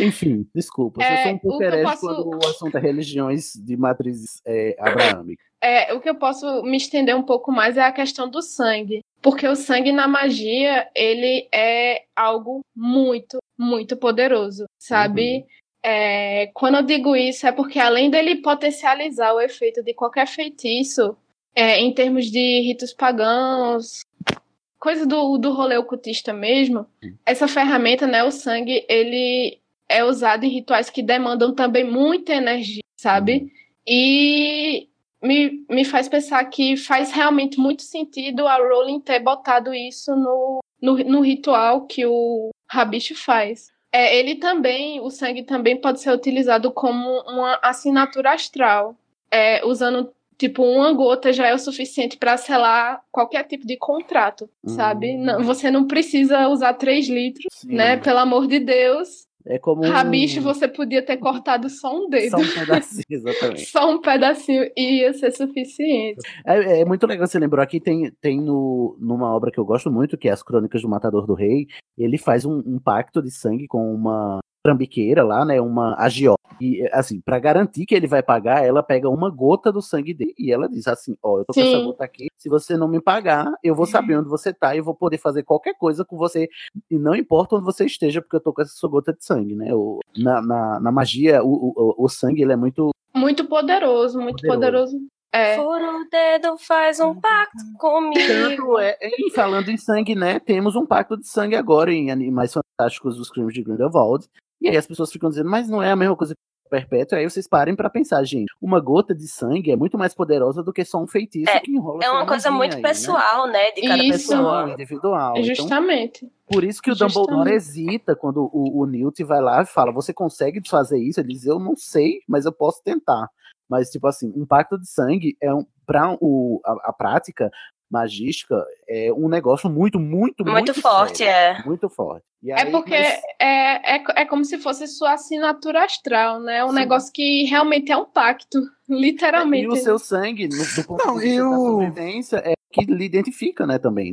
Enfim, desculpa. eu É, sou um pouco eu posso- quando o assunto é religiões de matrizes é, abraâmicas. É, o que eu posso me estender um pouco mais é a questão do sangue. Porque o sangue na magia, ele é algo muito, muito poderoso, sabe? É, quando eu digo isso, é porque além dele potencializar o efeito de qualquer feitiço, é, em termos de ritos pagãos, coisa do, do rolê ocultista mesmo, essa ferramenta, né, o sangue, ele é usado em rituais que demandam também muita energia, sabe? E me, me faz pensar que faz realmente muito sentido a Rowling ter botado isso no, no, no ritual que o Rabicho faz. É, ele também, o sangue também pode ser utilizado como uma assinatura astral, é, usando tipo uma gota já é o suficiente para selar qualquer tipo de contrato, sabe? Não, você não precisa usar 3 litros, né? Pelo amor de Deus. É como um- Rabicho, você podia ter cortado só um dedo. Só um pedacinho, exatamente. Só um pedacinho e ia ser suficiente. É, é muito legal você lembrou aqui, tem, tem no, numa obra que eu gosto muito, que é As Crônicas do Matador do Rei, ele faz um, um pacto de sangue com uma trambiqueira lá, né, uma agiota. E, assim, para garantir que ele vai pagar, ela pega uma gota do sangue dele e ela diz assim, ó, eu tô com essa Sim. gota aqui, se você não me pagar, eu vou saber onde você tá e vou poder fazer qualquer coisa com você, e não importa onde você esteja, porque eu tô com essa sua gota de sangue, né, o, na, na, na magia, o, o, o sangue, ele é muito Muito poderoso, muito poderoso. É. Fura o dedo, faz um pacto comigo. Tanto é, e falando em sangue, né? Temos um pacto de sangue agora em Animais Fantásticos dos Crimes de Grindelwald. E aí as pessoas ficam dizendo, mas não é a mesma coisa que o perpétuo. Aí vocês parem pra pensar, gente. Uma gota de sangue é muito mais poderosa do que só um feitiço É, que enrola. é uma coisa muito aí, né? pessoal, né? De cada Isso. pessoa. individual. Então, Justamente. por isso que o Dumbledore hesita quando o, o Newt vai lá e fala: Você consegue fazer isso? Ele diz: Eu não sei, mas eu posso tentar. Mas, tipo assim, um pacto de sangue é um, pra o, a, a prática magística é um negócio muito, muito, muito, Muito forte, sério, é. Muito forte. E É aí, porque mas- é, é, é como se fosse sua assinatura astral, né? Um negócio que realmente é um pacto, literalmente. E o seu sangue, no- do ponto Não, de vista e da o- sobrevivência, é que lhe identifica, né, também.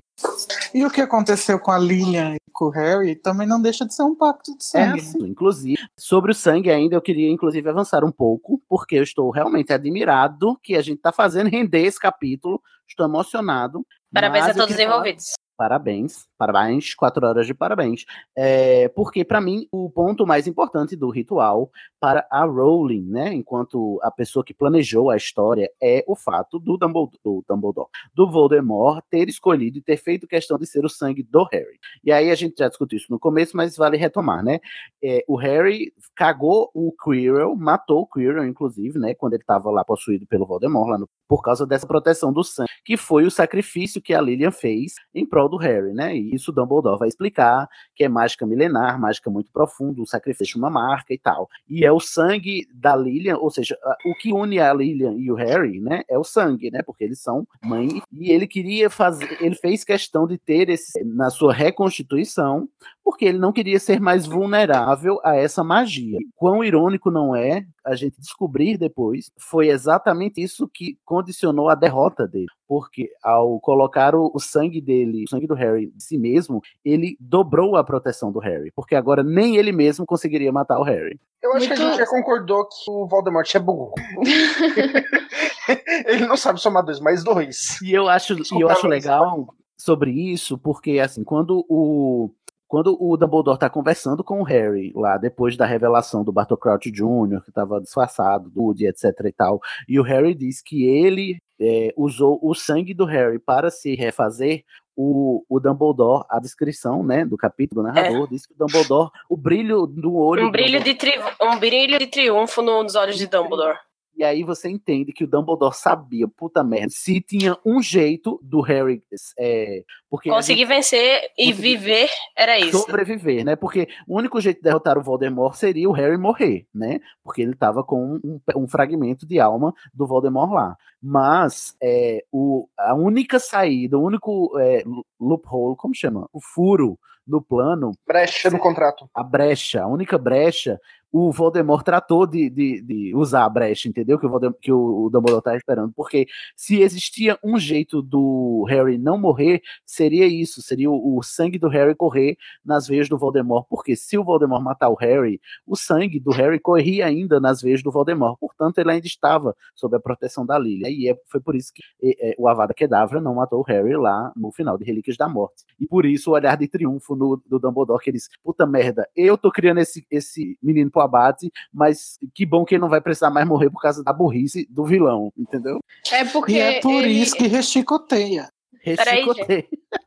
E o que aconteceu com a Lilian e com o Harry também não deixa de ser um pacto de É sangue. né? assim, inclusive, sobre o sangue ainda, eu queria, inclusive, avançar um pouco, porque eu estou realmente admirado que a gente está fazendo render esse capítulo. Estou emocionado. Parabéns a todos os envolvidos. Parabéns, parabéns, quatro horas de parabéns. É, porque, para mim, o ponto mais importante do ritual para a Rowling, né, enquanto a pessoa que planejou a história, é o fato do Dumbledore, do, Dumbledore, do Voldemort ter escolhido e ter feito questão de ser o sangue do Harry. E aí a gente já discutiu isso no começo, mas vale retomar, né? É, o Harry cagou o Quirrell, matou o Quirrell, inclusive, né, quando ele estava lá possuído pelo Voldemort, lá no, por causa dessa proteção do sangue, que foi o sacrifício que a Lilian fez em prol do Harry, né? E isso Dumbledore vai explicar, que é mágica milenar, mágica muito profunda, o sacrifício uma marca e tal. E é o sangue da Lilian, ou seja, o que une a Lilian e o Harry, né, é o sangue, né? Porque eles são mãe e ele queria fazer, ele fez questão de ter esse na sua reconstituição, porque ele não queria ser mais vulnerável a essa magia. Quão irônico não é a gente descobrir depois, foi exatamente isso que condicionou a derrota dele. Porque ao colocar o, o, sangue dele, o sangue do Harry de si mesmo, ele dobrou a proteção do Harry. Porque agora nem ele mesmo conseguiria matar o Harry. Eu acho Muito... que a gente já concordou que o Voldemort é burro. ele não sabe somar dois mais dois. E eu acho, e eu acho legal sobre isso, porque assim, quando o quando o Dumbledore tá conversando com o Harry lá depois da revelação do Bartol Crouch Jr., que estava disfarçado, do Woody, etc e tal, e o Harry diz que ele é, usou o sangue do Harry para se refazer, o, o Dumbledore, a descrição, né, do capítulo do narrador, é. diz que o Dumbledore, o brilho do olho... Um brilho, de, tri, um brilho de triunfo nos olhos de Dumbledore. E aí você entende que o Dumbledore sabia, puta merda, se tinha um jeito do Harry é, porque conseguir vencer e viver era isso. Sobreviver, né? Porque o único jeito de derrotar o Voldemort seria o Harry morrer, né? Porque ele tava com um, um fragmento de alma do Voldemort lá. Mas é, o, a única saída, o único é, loophole, como chama? O furo no plano. Brecha no contrato. A brecha, a única brecha o Voldemort tratou de, de, de, usar a brecha, entendeu? Que o, que o, Dumbledore tá esperando. Porque se existia um jeito do Harry não morrer, seria isso. Seria o, o, sangue do Harry correr nas veias do Voldemort. Porque se o Voldemort matar o Harry, o sangue do Harry corria ainda nas veias do Voldemort. Portanto, ele ainda estava sob a proteção da Lilia. E é, foi por isso que é, o Avada Kedavra não matou o Harry lá no final de Relíquias da Morte. E por isso o olhar de triunfo no, do Dumbledore, que eles, puta merda, eu tô criando esse, esse menino pro abate, mas que bom que ele não vai precisar mais morrer por causa da burrice do vilão, entendeu? É porque. E é por ele... isso que rechicoteia. Peraí,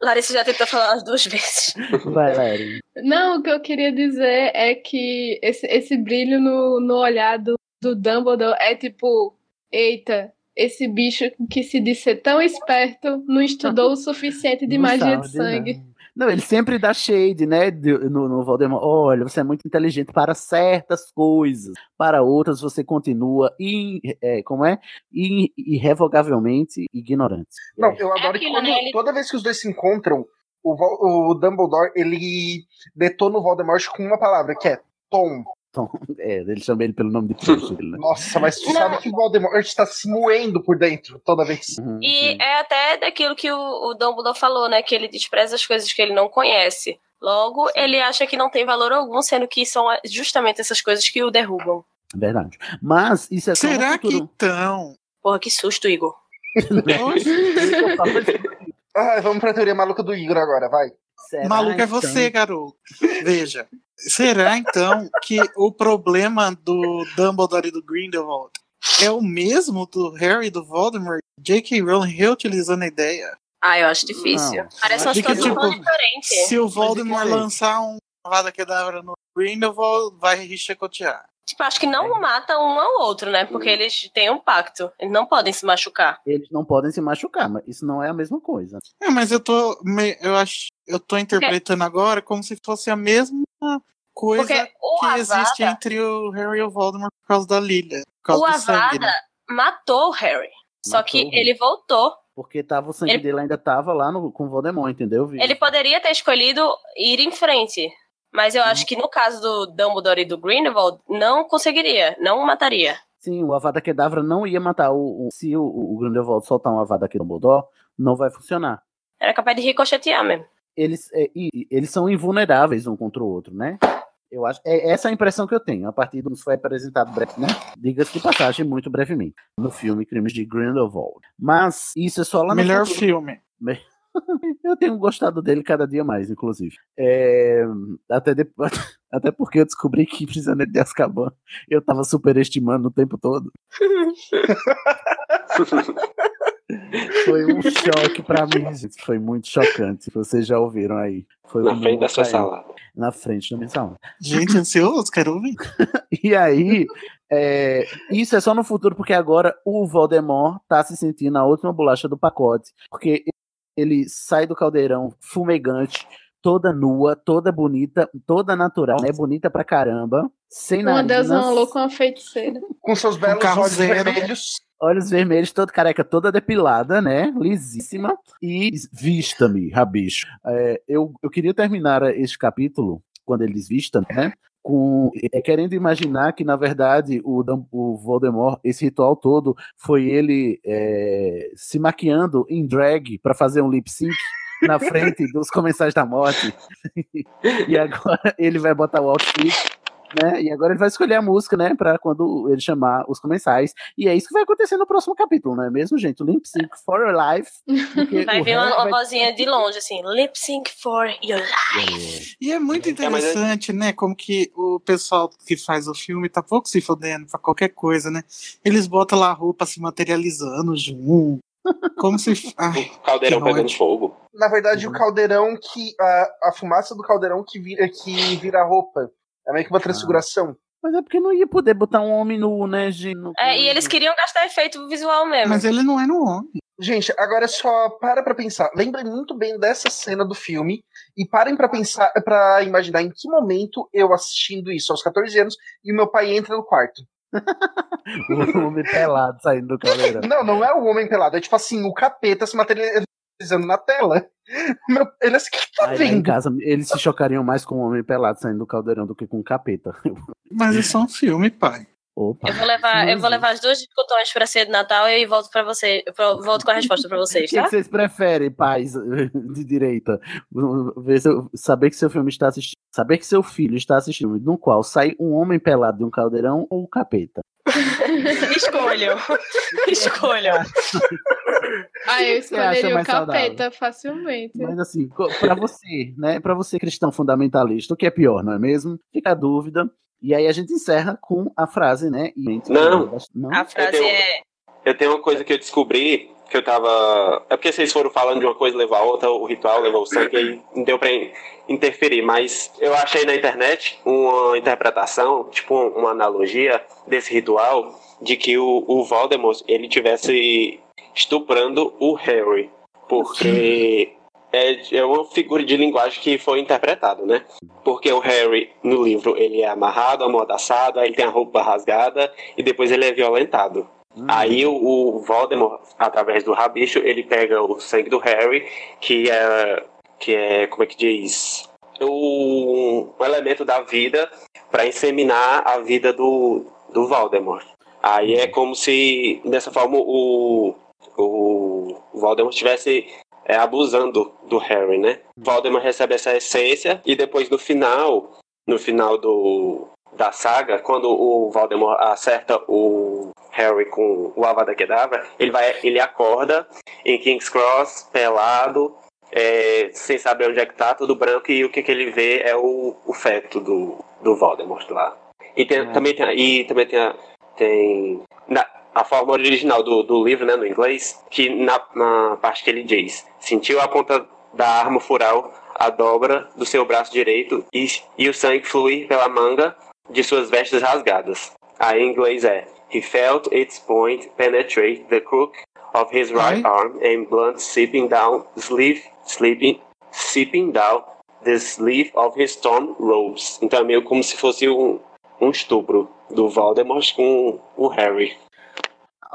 Larissa já tentou falar umas duas vezes. Vai, Larissa. Não, o que eu queria dizer é que esse, esse brilho no, no olhar do, do Dumbledore é tipo, eita, esse bicho que se diz ser tão esperto não estudou o suficiente de não magia de sangue. Não. Não, ele sempre dá shade, né, no, no Voldemort. Olha, você é muito inteligente para certas coisas, para outras você continua in, é, como é? In, irrevogavelmente ignorante. Não, eu adoro é que quando, né, ele... toda vez que os dois se encontram, o, o Dumbledore, ele detona o Voldemort com uma palavra, que é Tom. Tom. É, ele chama ele pelo nome de Bruce. Né? Nossa, mas tu não. sabe que o Voldemort está se moendo por dentro toda vez. Uhum, e sim. é até daquilo que o, o Dumbledore falou, né? Que ele despreza as coisas que ele não conhece. Logo, sim. ele acha que não tem valor algum, sendo que são justamente essas coisas que o derrubam. Verdade. Mas isso é só Será que então? Porra, que susto, Igor. ah, vamos pra teoria maluca do Igor agora, vai. Será, Maluco é você, então? garoto. Veja. Será então que o problema do Dumbledore e do Grindelwald é o mesmo do Harry e do Voldemort? J.K. Rowling reutilizando a ideia? Ah, eu acho difícil. Não. Parece uma situação tipo, diferente. Se o Voldemort lançar um Vada Kedavra no Grindelwald, vai chicotear. Tipo, acho que não mata um ao outro, né? Porque eles têm um pacto. Eles não podem se machucar. Eles não podem se machucar, mas isso não é a mesma coisa. É, mas eu tô. Eu acho. Eu tô interpretando Porque... agora como se fosse a mesma coisa que Avada... existe entre o Harry e o Voldemort por causa da Lilia. o Avada sangue, né? matou o Harry. Só matou que ele voltou. Porque tava, o sangue ele... dele ainda tava lá no, com o Voldemort, entendeu? Ele poderia ter escolhido ir em frente. Mas eu acho que no caso do Dumbledore e do Grindelwald, não conseguiria, não mataria. Sim, o Avada Kedavra não ia matar o, o se o, o Grindelwald soltar um Avada Kedavra, não vai funcionar. Era capaz de ricochetear mesmo. Eles, é, eles são invulneráveis um contra o outro, né? Eu acho, é essa a impressão que eu tenho, a partir do que foi apresentado breve, né? Diga-se de passagem, muito brevemente, no filme Crimes de Grindelwald. Mas isso é só lá Melhor filme. Eu tenho gostado dele cada dia mais, inclusive. É, até, depois, até porque eu descobri que Prisioneiro de Azkaban eu tava superestimando o tempo todo. Foi um choque pra mim, gente. Foi muito chocante. Vocês já ouviram aí. Foi Na um frente da sua salada. Na frente da minha sala. Gente, ansioso, quero ouvir. E aí, é, isso é só no futuro, porque agora o Voldemort tá se sentindo a última bolacha do pacote. Porque ele sai do caldeirão fumegante, toda nua, toda bonita, toda natural, né? Bonita pra caramba. Sem Uma narinas, deusa louca, uma feiticeira. Com seus belos olhos zero. vermelhos. olhos vermelhos, toda careca, toda depilada, né? Lisíssima. E vista-me, rabicho. É, eu, eu queria terminar este capítulo, quando ele diz vista, né? Com, é, querendo imaginar que, na verdade, o, o Voldemort, esse ritual todo, foi ele é, se maquiando em drag para fazer um lip sync na frente dos comensais da morte. e agora ele vai botar o outfit né? E agora ele vai escolher a música, né? Pra quando ele chamar os comensais. E é isso que vai acontecer no próximo capítulo, não é mesmo, gente? O Lip Sync for Your Life. Vai o vir uma, vai- vozinha de longe, assim, lip sync for your life. E é muito É, mas é- interessante, né? Como que o pessoal que faz o filme tá pouco se fodendo pra qualquer coisa, né? Eles botam lá a roupa se materializando junto. Como se. Ai, O caldeirão pegando fogo. Na verdade, o Uhum. caldeirão que. A, a fumaça do caldeirão que vira, que vira roupa. É meio que uma transfiguração. Mas é porque não ia poder botar um homem nu, né, Gi? no- É, e eles queriam gastar efeito visual mesmo. Mas ele não é no homem. Gente, agora só para pra pensar. Lembrem muito bem dessa cena do filme e parem pra pensar, para imaginar em que momento eu assistindo isso aos 14 anos e o meu pai entra no quarto. O homem pelado saindo do caldeirão. Não, não é o homem pelado, é tipo assim, o capeta se materializando na tela. Meu, ele assim, o que que tá Aí, lá em vendo? casa, eles se chocariam mais com o homem pelado saindo do caldeirão do que com o capeta. Mas é só um filme, pai. Opa. Eu vou levar, eu vou levar as duas discussões pra ser de Natal e volto para você, eu volto com a resposta pra O vocês, que, tá? que vocês preferem, pais de direita? Saber que seu filme está assistindo. Saber que seu filho está assistindo, no qual sai um homem pelado de um caldeirão ou o capeta. Escolham. Escolham. Ah, eu escolheria o mais saudável? capeta facilmente. Mas assim, pra você, né? Pra você, cristão fundamentalista, o que é pior, não é mesmo? Fica a dúvida. E aí a gente encerra com a frase, né? E- Não. Não? A frase tenho- é. Eu tenho uma coisa que eu descobri, que eu tava. É porque vocês foram falando de uma coisa levou a outra, o ritual levou o sangue, aí não deu pra in- interferir. Mas eu achei na internet uma interpretação, tipo uma analogia desse ritual, de que o, o Voldemort ele tivesse estuprando o Harry. Porque é, é uma figura de linguagem que foi interpretado, né? Porque o Harry, no livro, ele é amarrado, amordaçado, aí ele tem a roupa rasgada e depois ele é violentado. Aí o, o Voldemort, através do rabicho, ele pega o sangue do Harry, que é, que é como é que diz? O, um elemento da vida para inseminar a vida do, do Voldemort. Aí é como se, dessa forma, o, o Voldemort estivesse é, abusando do Harry, né? Voldemort recebe essa essência e depois no final, no final do, da saga, quando o Voldemort acerta o Harry com o Avada Kedavra, ele vai, ele acorda em King's Cross, pelado, é, sem saber onde é que tá, tudo branco, e o que, que ele vê é o, o feto do, do Voldemort lá. E tem- também tem, e também tem, a- tem na- a forma original do, do livro, né, no inglês, que na, na parte que ele diz, sentiu a ponta da arma furar a dobra do seu braço direito e, e o sangue fluir pela manga de suas vestes rasgadas. Aí em inglês é He felt its point penetrate the crook of his right arm and blood seeping down sleeve, sleeping, seeping down the sleeve of his torn robes. Então é meio como se fosse um, um estupro do Voldemort com o Harry.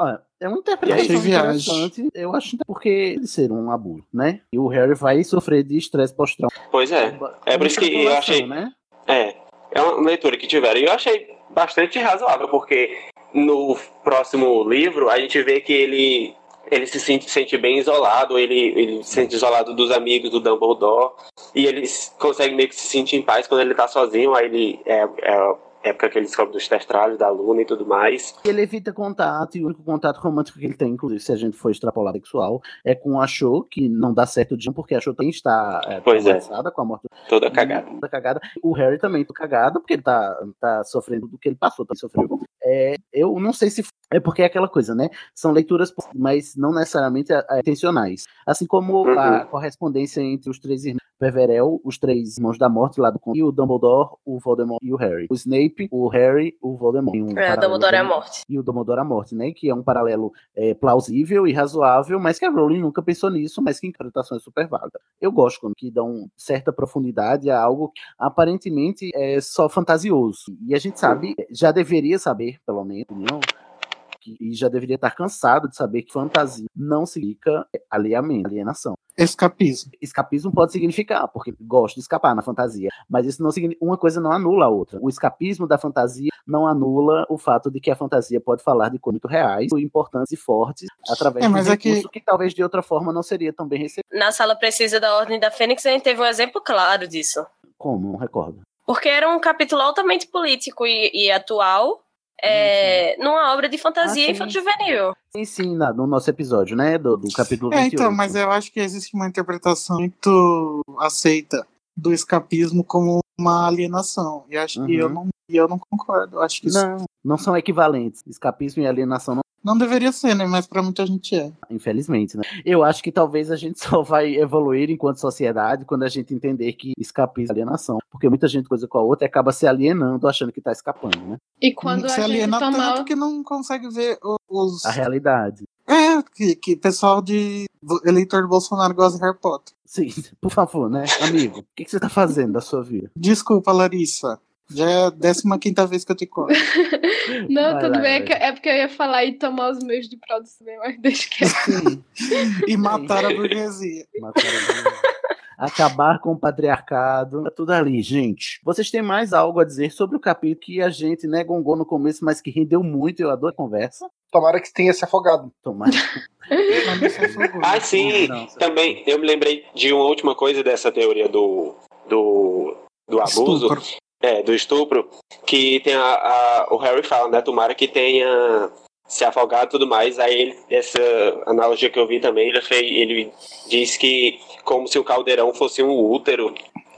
Olha, é uma interpretação interessante. Eu acho que porque ele ser um abuso, né? E o Harry vai sofrer de estresse pós-traumático. Pois é. É por isso que eu achei. Né? É, é uma leitura que tiveram. E eu achei bastante razoável, porque no próximo livro a gente vê que ele, ele se sente, sente bem isolado, ele, ele se sente isolado dos amigos do Dumbledore, e ele consegue meio que se sentir em paz quando ele tá sozinho, aí ele é, é época que ele descobre dos testralhos da Luna e tudo mais. Ele evita contato, e o único contato romântico que ele tem, inclusive, se a gente for extrapolar sexual, é com a Cho, que não dá certo de porque a Cho também está é, Pois é. com a morte. Toda cagada. Toda cagada. O Harry também tá cagado, porque ele tá, tá sofrendo do que ele passou, também sofreu. É, eu não sei se. É porque é aquela coisa, né? São leituras, mas não necessariamente é, intencionais. Assim como a correspondência entre os três irmãos. Peverell, os três irmãos da morte lá do conto, e o Dumbledore, o Voldemort e o Harry. O Snape, o Harry, o Voldemort. Um É, paralelo Dumbledore é a morte. E o Dumbledore é a morte, né? Que é um paralelo é, plausível e razoável, mas que a Rowling nunca pensou nisso, mas que a interpretação é super válida. Eu gosto quando que dão certa profundidade a algo que aparentemente é só fantasioso. E a gente sabe, já deveria saber, pelo menos, não? Que- e já deveria estar cansado de saber que fantasia não significa alieamento, alienação. Escapismo. Escapismo pode significar, porque gosto de escapar na fantasia, mas isso não significa, uma coisa não anula a outra. O escapismo da fantasia não anula o fato de que a fantasia pode falar de coisas reais, importantes e fortes, através É, de um mas é que- recurso que... talvez de outra forma não seria tão bem recebido. Na sala precisa da Ordem da Fênix, a gente teve um exemplo claro disso. Como? Não recordo. Porque era um capítulo altamente político e, e atual, é, numa obra de fantasia Ah, infanto-juvenil. Sim, sim, na- no nosso episódio, né? Do, do capítulo É, 28. então, mas eu acho que existe uma interpretação muito aceita do escapismo como uma alienação. E acho que eu Uhum. não, eu não concordo. Eu Acho que isso Não, não são equivalentes. Escapismo e alienação não não deveria ser, né? Mas pra muita gente é. infelizmente, né? Eu acho que talvez a gente só vai evoluir enquanto sociedade quando a gente entender que escapismo é alienação. Porque muita gente coisa com a outra e acaba se alienando achando que tá escapando, né? E quando se a gente aliena tomar. tanto que não consegue ver os. A realidade. É, que, que pessoal de eleitor do Bolsonaro gosta de Harry Potter. Sim, por favor, né? Amigo, o que, que você tá fazendo da sua vida? Desculpa, Larissa. Já é a 15 vez que eu te conto. Não, Vai tudo lá, bem, é, é porque eu ia falar e tomar os meios de produção, mas deixa que. E matar a burguesia. matar a- Acabar com o patriarcado. Tá tudo ali, gente. Vocês têm mais algo a dizer sobre o capítulo que a gente né, gongou no começo, mas que rendeu muito. Eu adoro a conversa. Tomara que tenha se afogado. Tomara. Ah, sim, Não, também eu me lembrei de uma última coisa dessa teoria do, do, do abuso, Estupro. É, do estupro, que tem a, a- o Harry fala, né, tomara que tenha se afogado e tudo mais, aí ele, essa analogia que eu vi também, ele, fez, ele diz que como se o caldeirão fosse um útero,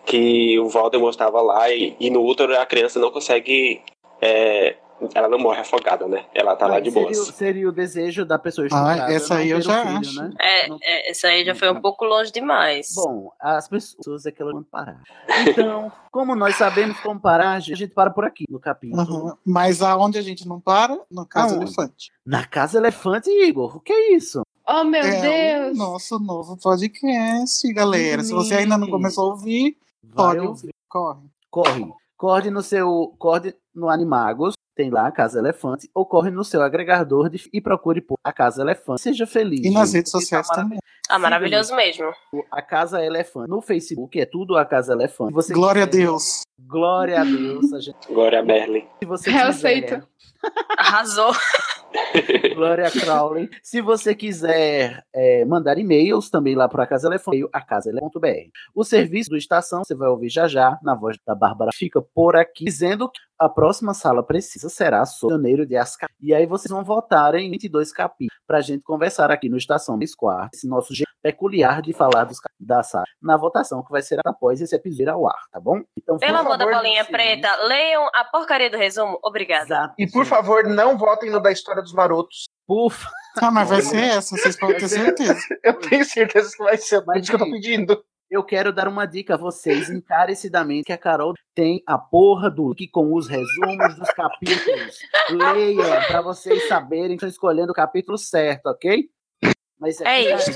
que o Voldemort estava lá e, e no útero a criança não consegue, é, ela não morre afogada, né, ela tá lá de seria, boas. o- seria o desejo da pessoa Ah, estuprada. essa não aí eu já filho, acho. Né? É, Não- é, essa aí já foi um pouco longe demais. Bom, as pessoas é que elas vão parar. Então, como nós sabemos como parar, a gente para por aqui no capítulo. Uhum. Mas aonde a gente não para? No Casa Aonde? Elefante. Na Casa Elefante, Igor. O que é isso? Oh, meu é Deus! o nosso novo podcast, galera. Se você ainda não começou a ouvir, Vai pode ouvir. ouvir. Corre. Corre. Corre no seu. Corre no Animagos. Tem lá a Casa Elefante. Ou corre no seu agregador de, e procure por a Casa Elefante. Seja feliz. E nas gente, redes porque sociais tá também. Ah, maravilhoso mesmo. A Casa Elefante. No Facebook é tudo a Casa Elefante. Você Glória a quiser- Deus. Glória a Deus. A gente, Glória a Merlin. se você Eu quiser, aceito. Arrasou. Glória Crowley. Se você quiser é, mandar e-mails também lá para a Casa Elefante, a casaelefante.br. O serviço do Estação, você vai ouvir já já, na voz da Bárbara, fica por aqui, dizendo que a próxima sala precisa será sobre o Pioneiro de Ascar. E aí vocês vão votar em 22 capítulos para a gente conversar aqui no Estação 3 Quartos, esse nosso jeito peculiar de falar dos capítulos da sala, na votação que vai ser após esse episódio ao ar, tá bom? Então, Pelo amor da bolinha preta, leiam a porcaria do resumo. Obrigada. Exato. E por favor, não votem no da história dos marotos. Ufa. Ah, mas vai ser essa, vocês podem ter certeza. Eu tenho certeza que vai ser. Mas, isso que eu tô pedindo. Eu quero dar uma dica a vocês encarecidamente que a Carol tem a porra do link com os resumos dos capítulos. Leia para vocês saberem que estão escolhendo o capítulo certo, ok? Mas É a isso.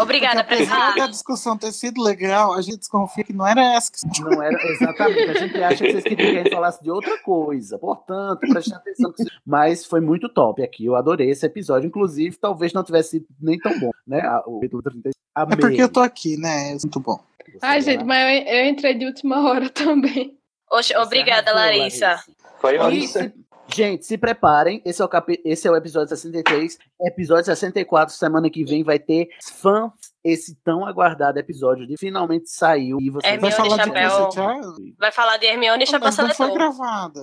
Obrigada, Porque apesar da discussão ter sido legal, a gente desconfia que não era essa que Não era exatamente. A gente acha que vocês queriam que a gente falasse de outra coisa. Portanto, prestem atenção. que- Mas foi muito top aqui. Eu adorei esse episódio. Inclusive, talvez não tivesse sido nem tão bom, né? O capítulo 36. É porque eu tô aqui, né? É muito bom. Você Ai, vai gente, mas eu, eu entrei de última hora também. Oxe, obrigada, arrasou, Larissa. Foi ótimo. Gente, se preparem. Esse é, o capi... Esse é o episódio 63. Episódio 64, semana que vem, vai ter fãs esse tão aguardado episódio de finalmente saiu e você Hermione falar de Chapéu. Percy Jackson? Vai falar de Hermione e Chapéu Mas não foi Seletor. gravada.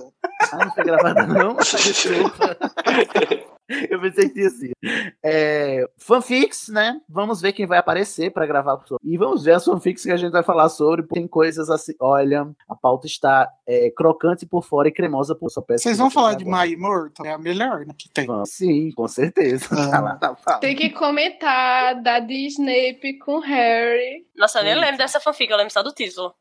Ah, não foi gravada, não? Eu pensei que tinha sido. É, fanfics, né? Vamos ver quem vai aparecer para gravar. E vamos ver as fanfics que a gente vai falar sobre. porque Tem coisas assim. Olha, a pauta está é, crocante por fora e cremosa por só peço Vocês vão falar de. My Immortal? É a melhor né, que tem. Vamos. Sim, com certeza. Tá lá pauta. Tem que comentar da de Snape com Harry. Nossa, eu nem lembro dessa fanfic, eu lembro só do título.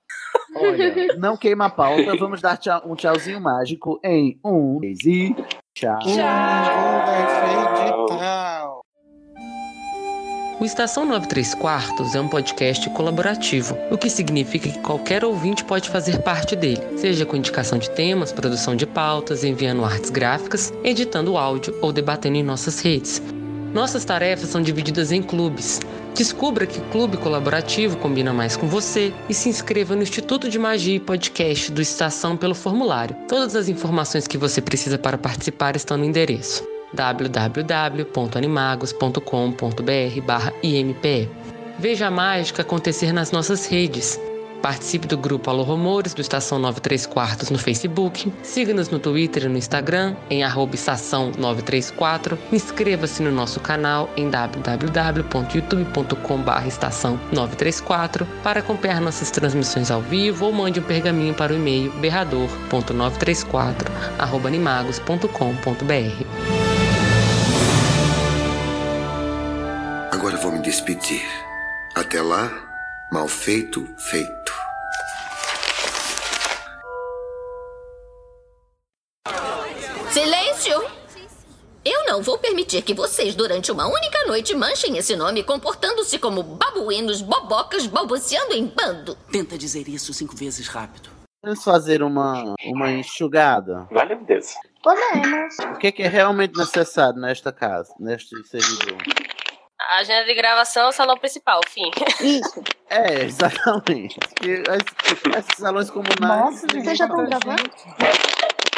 Olha, não queima a pauta. Vamos dar tchau- um tchauzinho mágico em um, dois e tchau. Digital. O Estação 93 Quartos é um podcast colaborativo, o que significa que qualquer ouvinte pode fazer parte dele, seja com indicação de temas, produção de pautas, enviando artes gráficas, editando áudio ou debatendo em nossas redes. Nossas tarefas são divididas em clubes. Descubra que clube colaborativo combina mais com você e se inscreva no Instituto de Magia e Podcast do Estação pelo formulário. Todas as informações que você precisa para participar estão no endereço www.animagos.com.br/impe. Veja a mágica acontecer nas nossas redes. Participe do grupo Alô Rumores do Estação 93 Quartos no Facebook. Siga-nos no Twitter e no Instagram em estação 934. Inscreva-se no nosso canal em www.youtube.com.br estação 934 para acompanhar nossas transmissões ao vivo ou mande um pergaminho para o e-mail berrador.934 arroba animagos.com.br. Agora vou me despedir. Até lá, mal feito, feito. Silêncio! Eu não vou permitir que vocês, durante uma única noite, manchem esse nome comportando-se como babuínos, bobocas, balbuciando em bando. Tenta dizer isso cinco vezes rápido. Vamos fazer uma, uma enxugada. Vale meu Deus. Podemos. O que, que é realmente necessário nesta casa, neste servidor? A agenda de gravação é o salão principal, fim. Isso. É, exatamente. As- esses salões comunais. Nossa, vocês já estão gravando?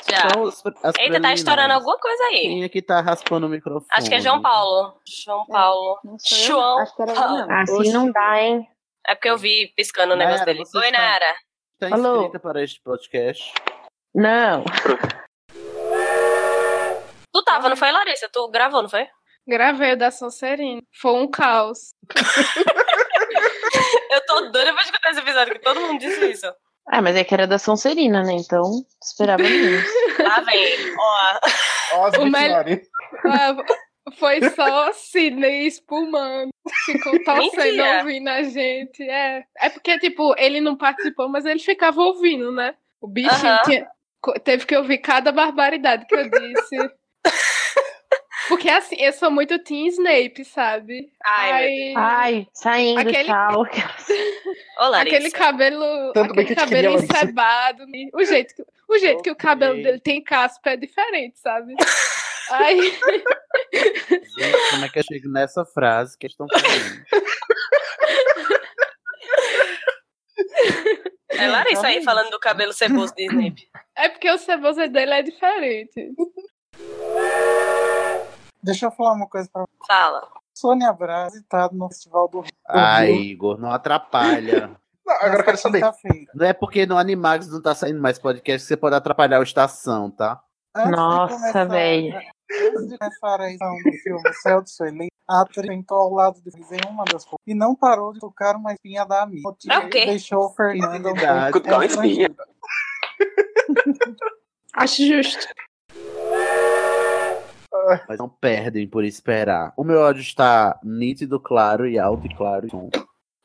Já. São os- as Eita, tá estourando alguma coisa aí. Quem é que tá raspando o microfone? Acho que é João Paulo. João Paulo. sou eu, João acho que era Paulo. não. Assim não dá, hein? É porque eu vi piscando o negócio Nara, dele. você Oi, está- Nara. Está Alô? inscrita para este podcast? Não. Tu tava, não foi, Larissa? Tu gravou, não foi? Gravei o da Sonserina. Foi um caos. Eu tô doida pra escutar esse episódio, que todo mundo disse isso. Ah, mas é que era da Sonserina, né? Então, esperava menos. Lá vem, ó. O melhor- Ah, Foi só Sidney espumando. Ficou torcendo ouvindo a gente. É. é porque, tipo, ele não participou, mas ele ficava ouvindo, né? O bichinho Aham. tinha- co- teve que ouvir cada barbaridade que eu disse. Porque assim, eu sou muito Team Snape, sabe? Ai, Ai, saindo, Aquele- tchau. Larissa. Aquele cabelo, Tanto bem aquele que cabelo encebado. O jeito, que, o jeito que o cabelo dele tem caspa é diferente, sabe? Ai, Gente, como é que eu chego nessa frase que eles estão falando? É Larissa aí falando do cabelo ceboso de Snape. é porque o ceboso dele é diferente. Deixa eu falar uma coisa pra Fala. Sônia Braga, citado no Festival do Rio. Ai, Igor, não atrapalha. Não, agora eu quero saber. Não é porque no Animagos não tá saindo mais podcast que você pode atrapalhar o Estação, tá? Antes Nossa, velho. Antes de começar a edição do filme O Céu de Sueli, a atriz sentou ao lado de em uma das fotos e não parou de tocar uma espinha da amiga. O motivo É o quê? Deixou o Fernando um pouco espinha. Acho justo. Mas não perdem por esperar. O meu áudio está nítido, claro e alto e claro. Som.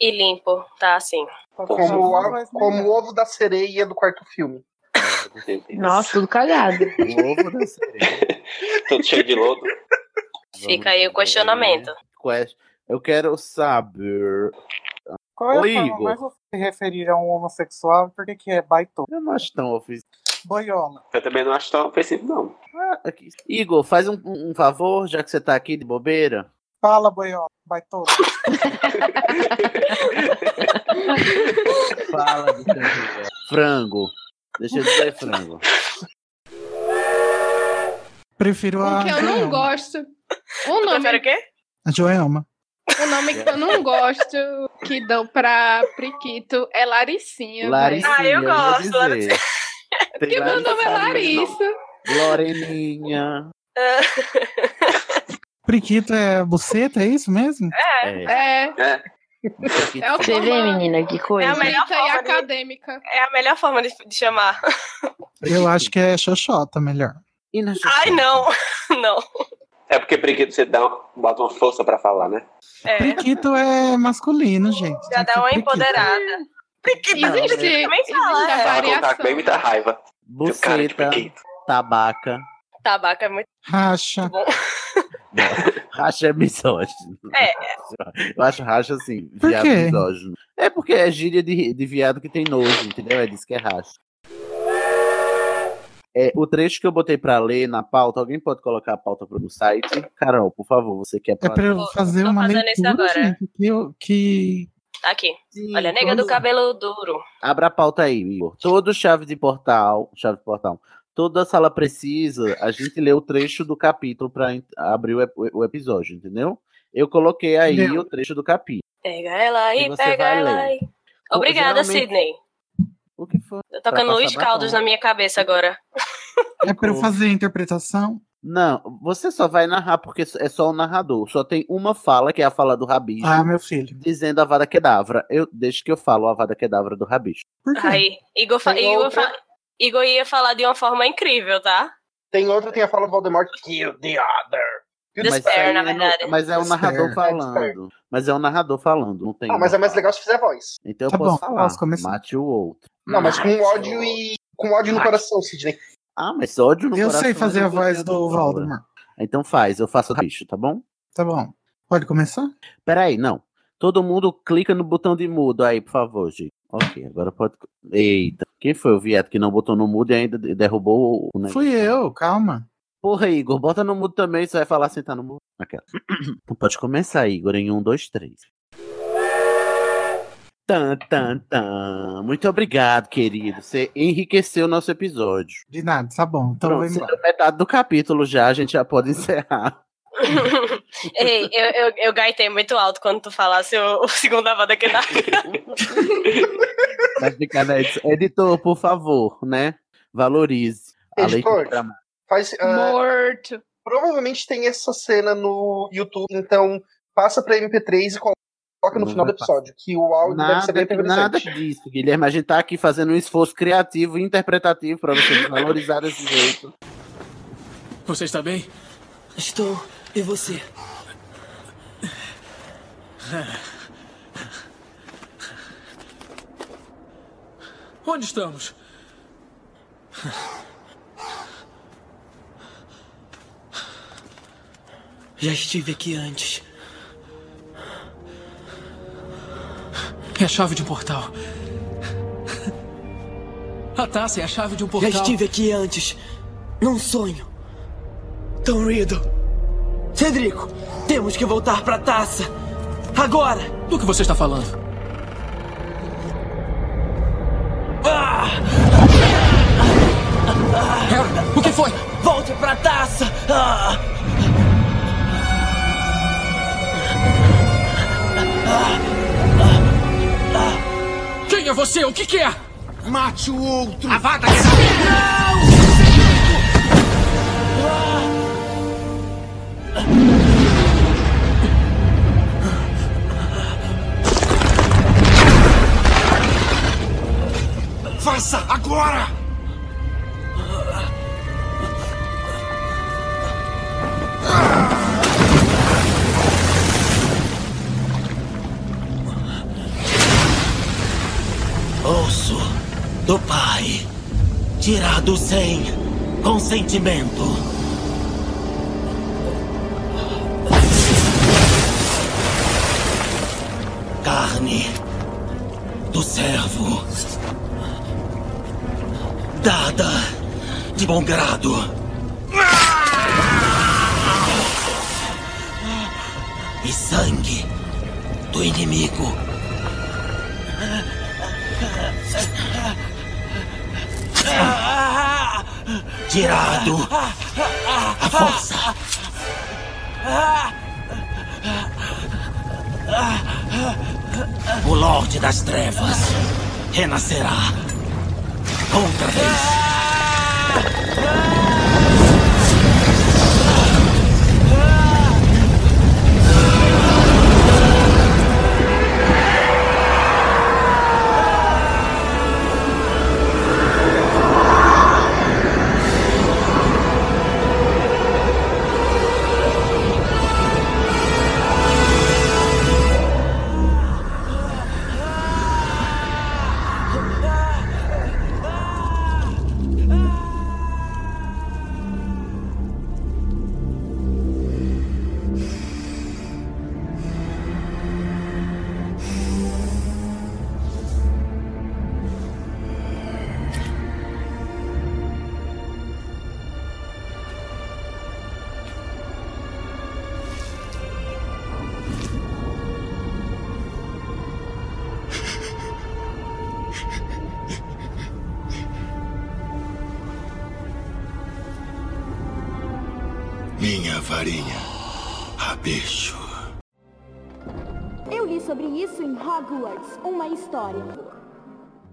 E limpo, tá assim. Como, a- como o ovo da sereia do quarto filme. Nossa, tudo cagado. O ovo da sereia. Todo cheio de lodo. Fica aí o questionamento. Quest- Eu quero saber. Qual é a Ô, forma mais se referir a um homossexual? Por que, que é baitola? Eu não acho tão ofensivo. Boiola. Eu também não acho tão ofensivo, não. Ah, aqui. Igor, faz um, um favor, já que você tá aqui de bobeira. Fala, boiola. Baitola. Fala do seu Igor. Frango. Deixa eu dizer frango. Prefiro O a que eu não Joelma. gosto. O prefere nome, o quê? A Joelma. O nome que eu não gosto que dão pra Priquito é Laricinha. Laricinha, velho. eu ia dizer. Tem Que meu nome é. Larissa. Loreninha. Priquito é buceta, é isso mesmo? É. É. É. É o Você vê, menina, que É coisa. a melhor e forma de, acadêmica. é a melhor forma de, de chamar. Eu acho que é Xoxota melhor. E na Ai, não. Não. É porque preguiça você dá, uma- bota uma força pra falar, né? É. Priquito é masculino, gente. Já dá uma empoderada. Existe, Também existe fala, a é. Variação. com bem muita raiva. Buceta, Priquito. tabaca. Tabaco é muito Racha. bom. Racha é misógino. É. Eu acho racha assim, Por viado quê? misógino. É porque é gíria de, de viado que tem nojo, entendeu? É disso que é racha. É, o trecho que eu botei pra ler na pauta, alguém pode colocar a pauta pro site? Carol, por favor, você quer É pra eu fazer uma leitura, agora. gente, que, eu- que Tá Aqui. Olha, nega do cabelo duro. Abra a pauta aí, Igor. Todo chave de portal, chave de portal, toda sala precisa, a gente lê o trecho do capítulo pra en- abrir o, ep- o episódio, entendeu? Eu coloquei aí Entendeu? o trecho do capítulo. Pega ela E aí, pega ela aí. Obrigada, geralmente- Sidney. O que foi? Tô tocando Luiz batom. na minha cabeça agora. é pra eu fazer a interpretação. Não, você só vai narrar porque é só o narrador. Só tem uma fala, que é a fala do Rabicho, Ah, meu filho. dizendo a Vada Kedavra. Eu, deixa que eu falo a Vada Kedavra do Rabicho. Por quê? Aí, Igor, fa- Igor, outra? fa- Igor ia falar de uma forma incrível, tá? Tem outra, tem a fala do Voldemort, kill the other. Despair, aí na é no- verdade. mas é o Despair. narrador É, falando. Mas é o narrador falando, não tem. Ah, mas é mais legal se fizer voz. Então eu Tá posso bom, falar. Mate o outro. Não, mas com ódio e. Com ódio no Mate. coração, Sidney. Ah, mas ódio no Eu sei fazer a voz do dor. Voldemort. Então faz, eu faço o bicho, tá bom? Tá bom. Pode começar? Peraí, não. Todo mundo clica no botão de mudo aí, por favor, Gi. Ok, agora pode. Eita, quem foi o viado que não botou no mudo e ainda derrubou o negócio? Fui eu, calma. Porra, Igor, bota no mudo também, você vai falar assim, tá no mudo. Aquela. Pode começar, Igor, em um, dois, três. Tan, tan, tan. Muito obrigado, querido. Você enriqueceu o nosso episódio. De nada, tá bom. Então Pronto, embora. metade do capítulo já, a gente já pode encerrar. Ei, eu, eu, eu gaitei muito alto quando tu falasse o, o segundo avada que dá. Vai ficar na edição. Editor, por favor, né? Valorize a Editor. Faz, ah, Morto. provavelmente tem essa cena no YouTube, então passa pra MP3 e coloca no Não final do passar. episódio, que o áudio deve ser bem Nada, nada disso, Guilherme. A gente tá aqui fazendo um esforço criativo e interpretativo pra você desvalorizar desse jeito. Você está bem? Estou. E você? Onde estamos? Já estive aqui antes. É a chave de um portal. A taça é a chave de um portal. Já estive aqui antes. Num sonho. Tom Riddle. Cedrico, temos que voltar pra taça. Agora! Do que você está falando? Você? O que, que é? Mate o outro! Avada Faça agora! Tirado sem consentimento. Carne do servo, dada de bom grado. E sangue do inimigo. A força. O Lorde das Trevas renascerá. Outra vez.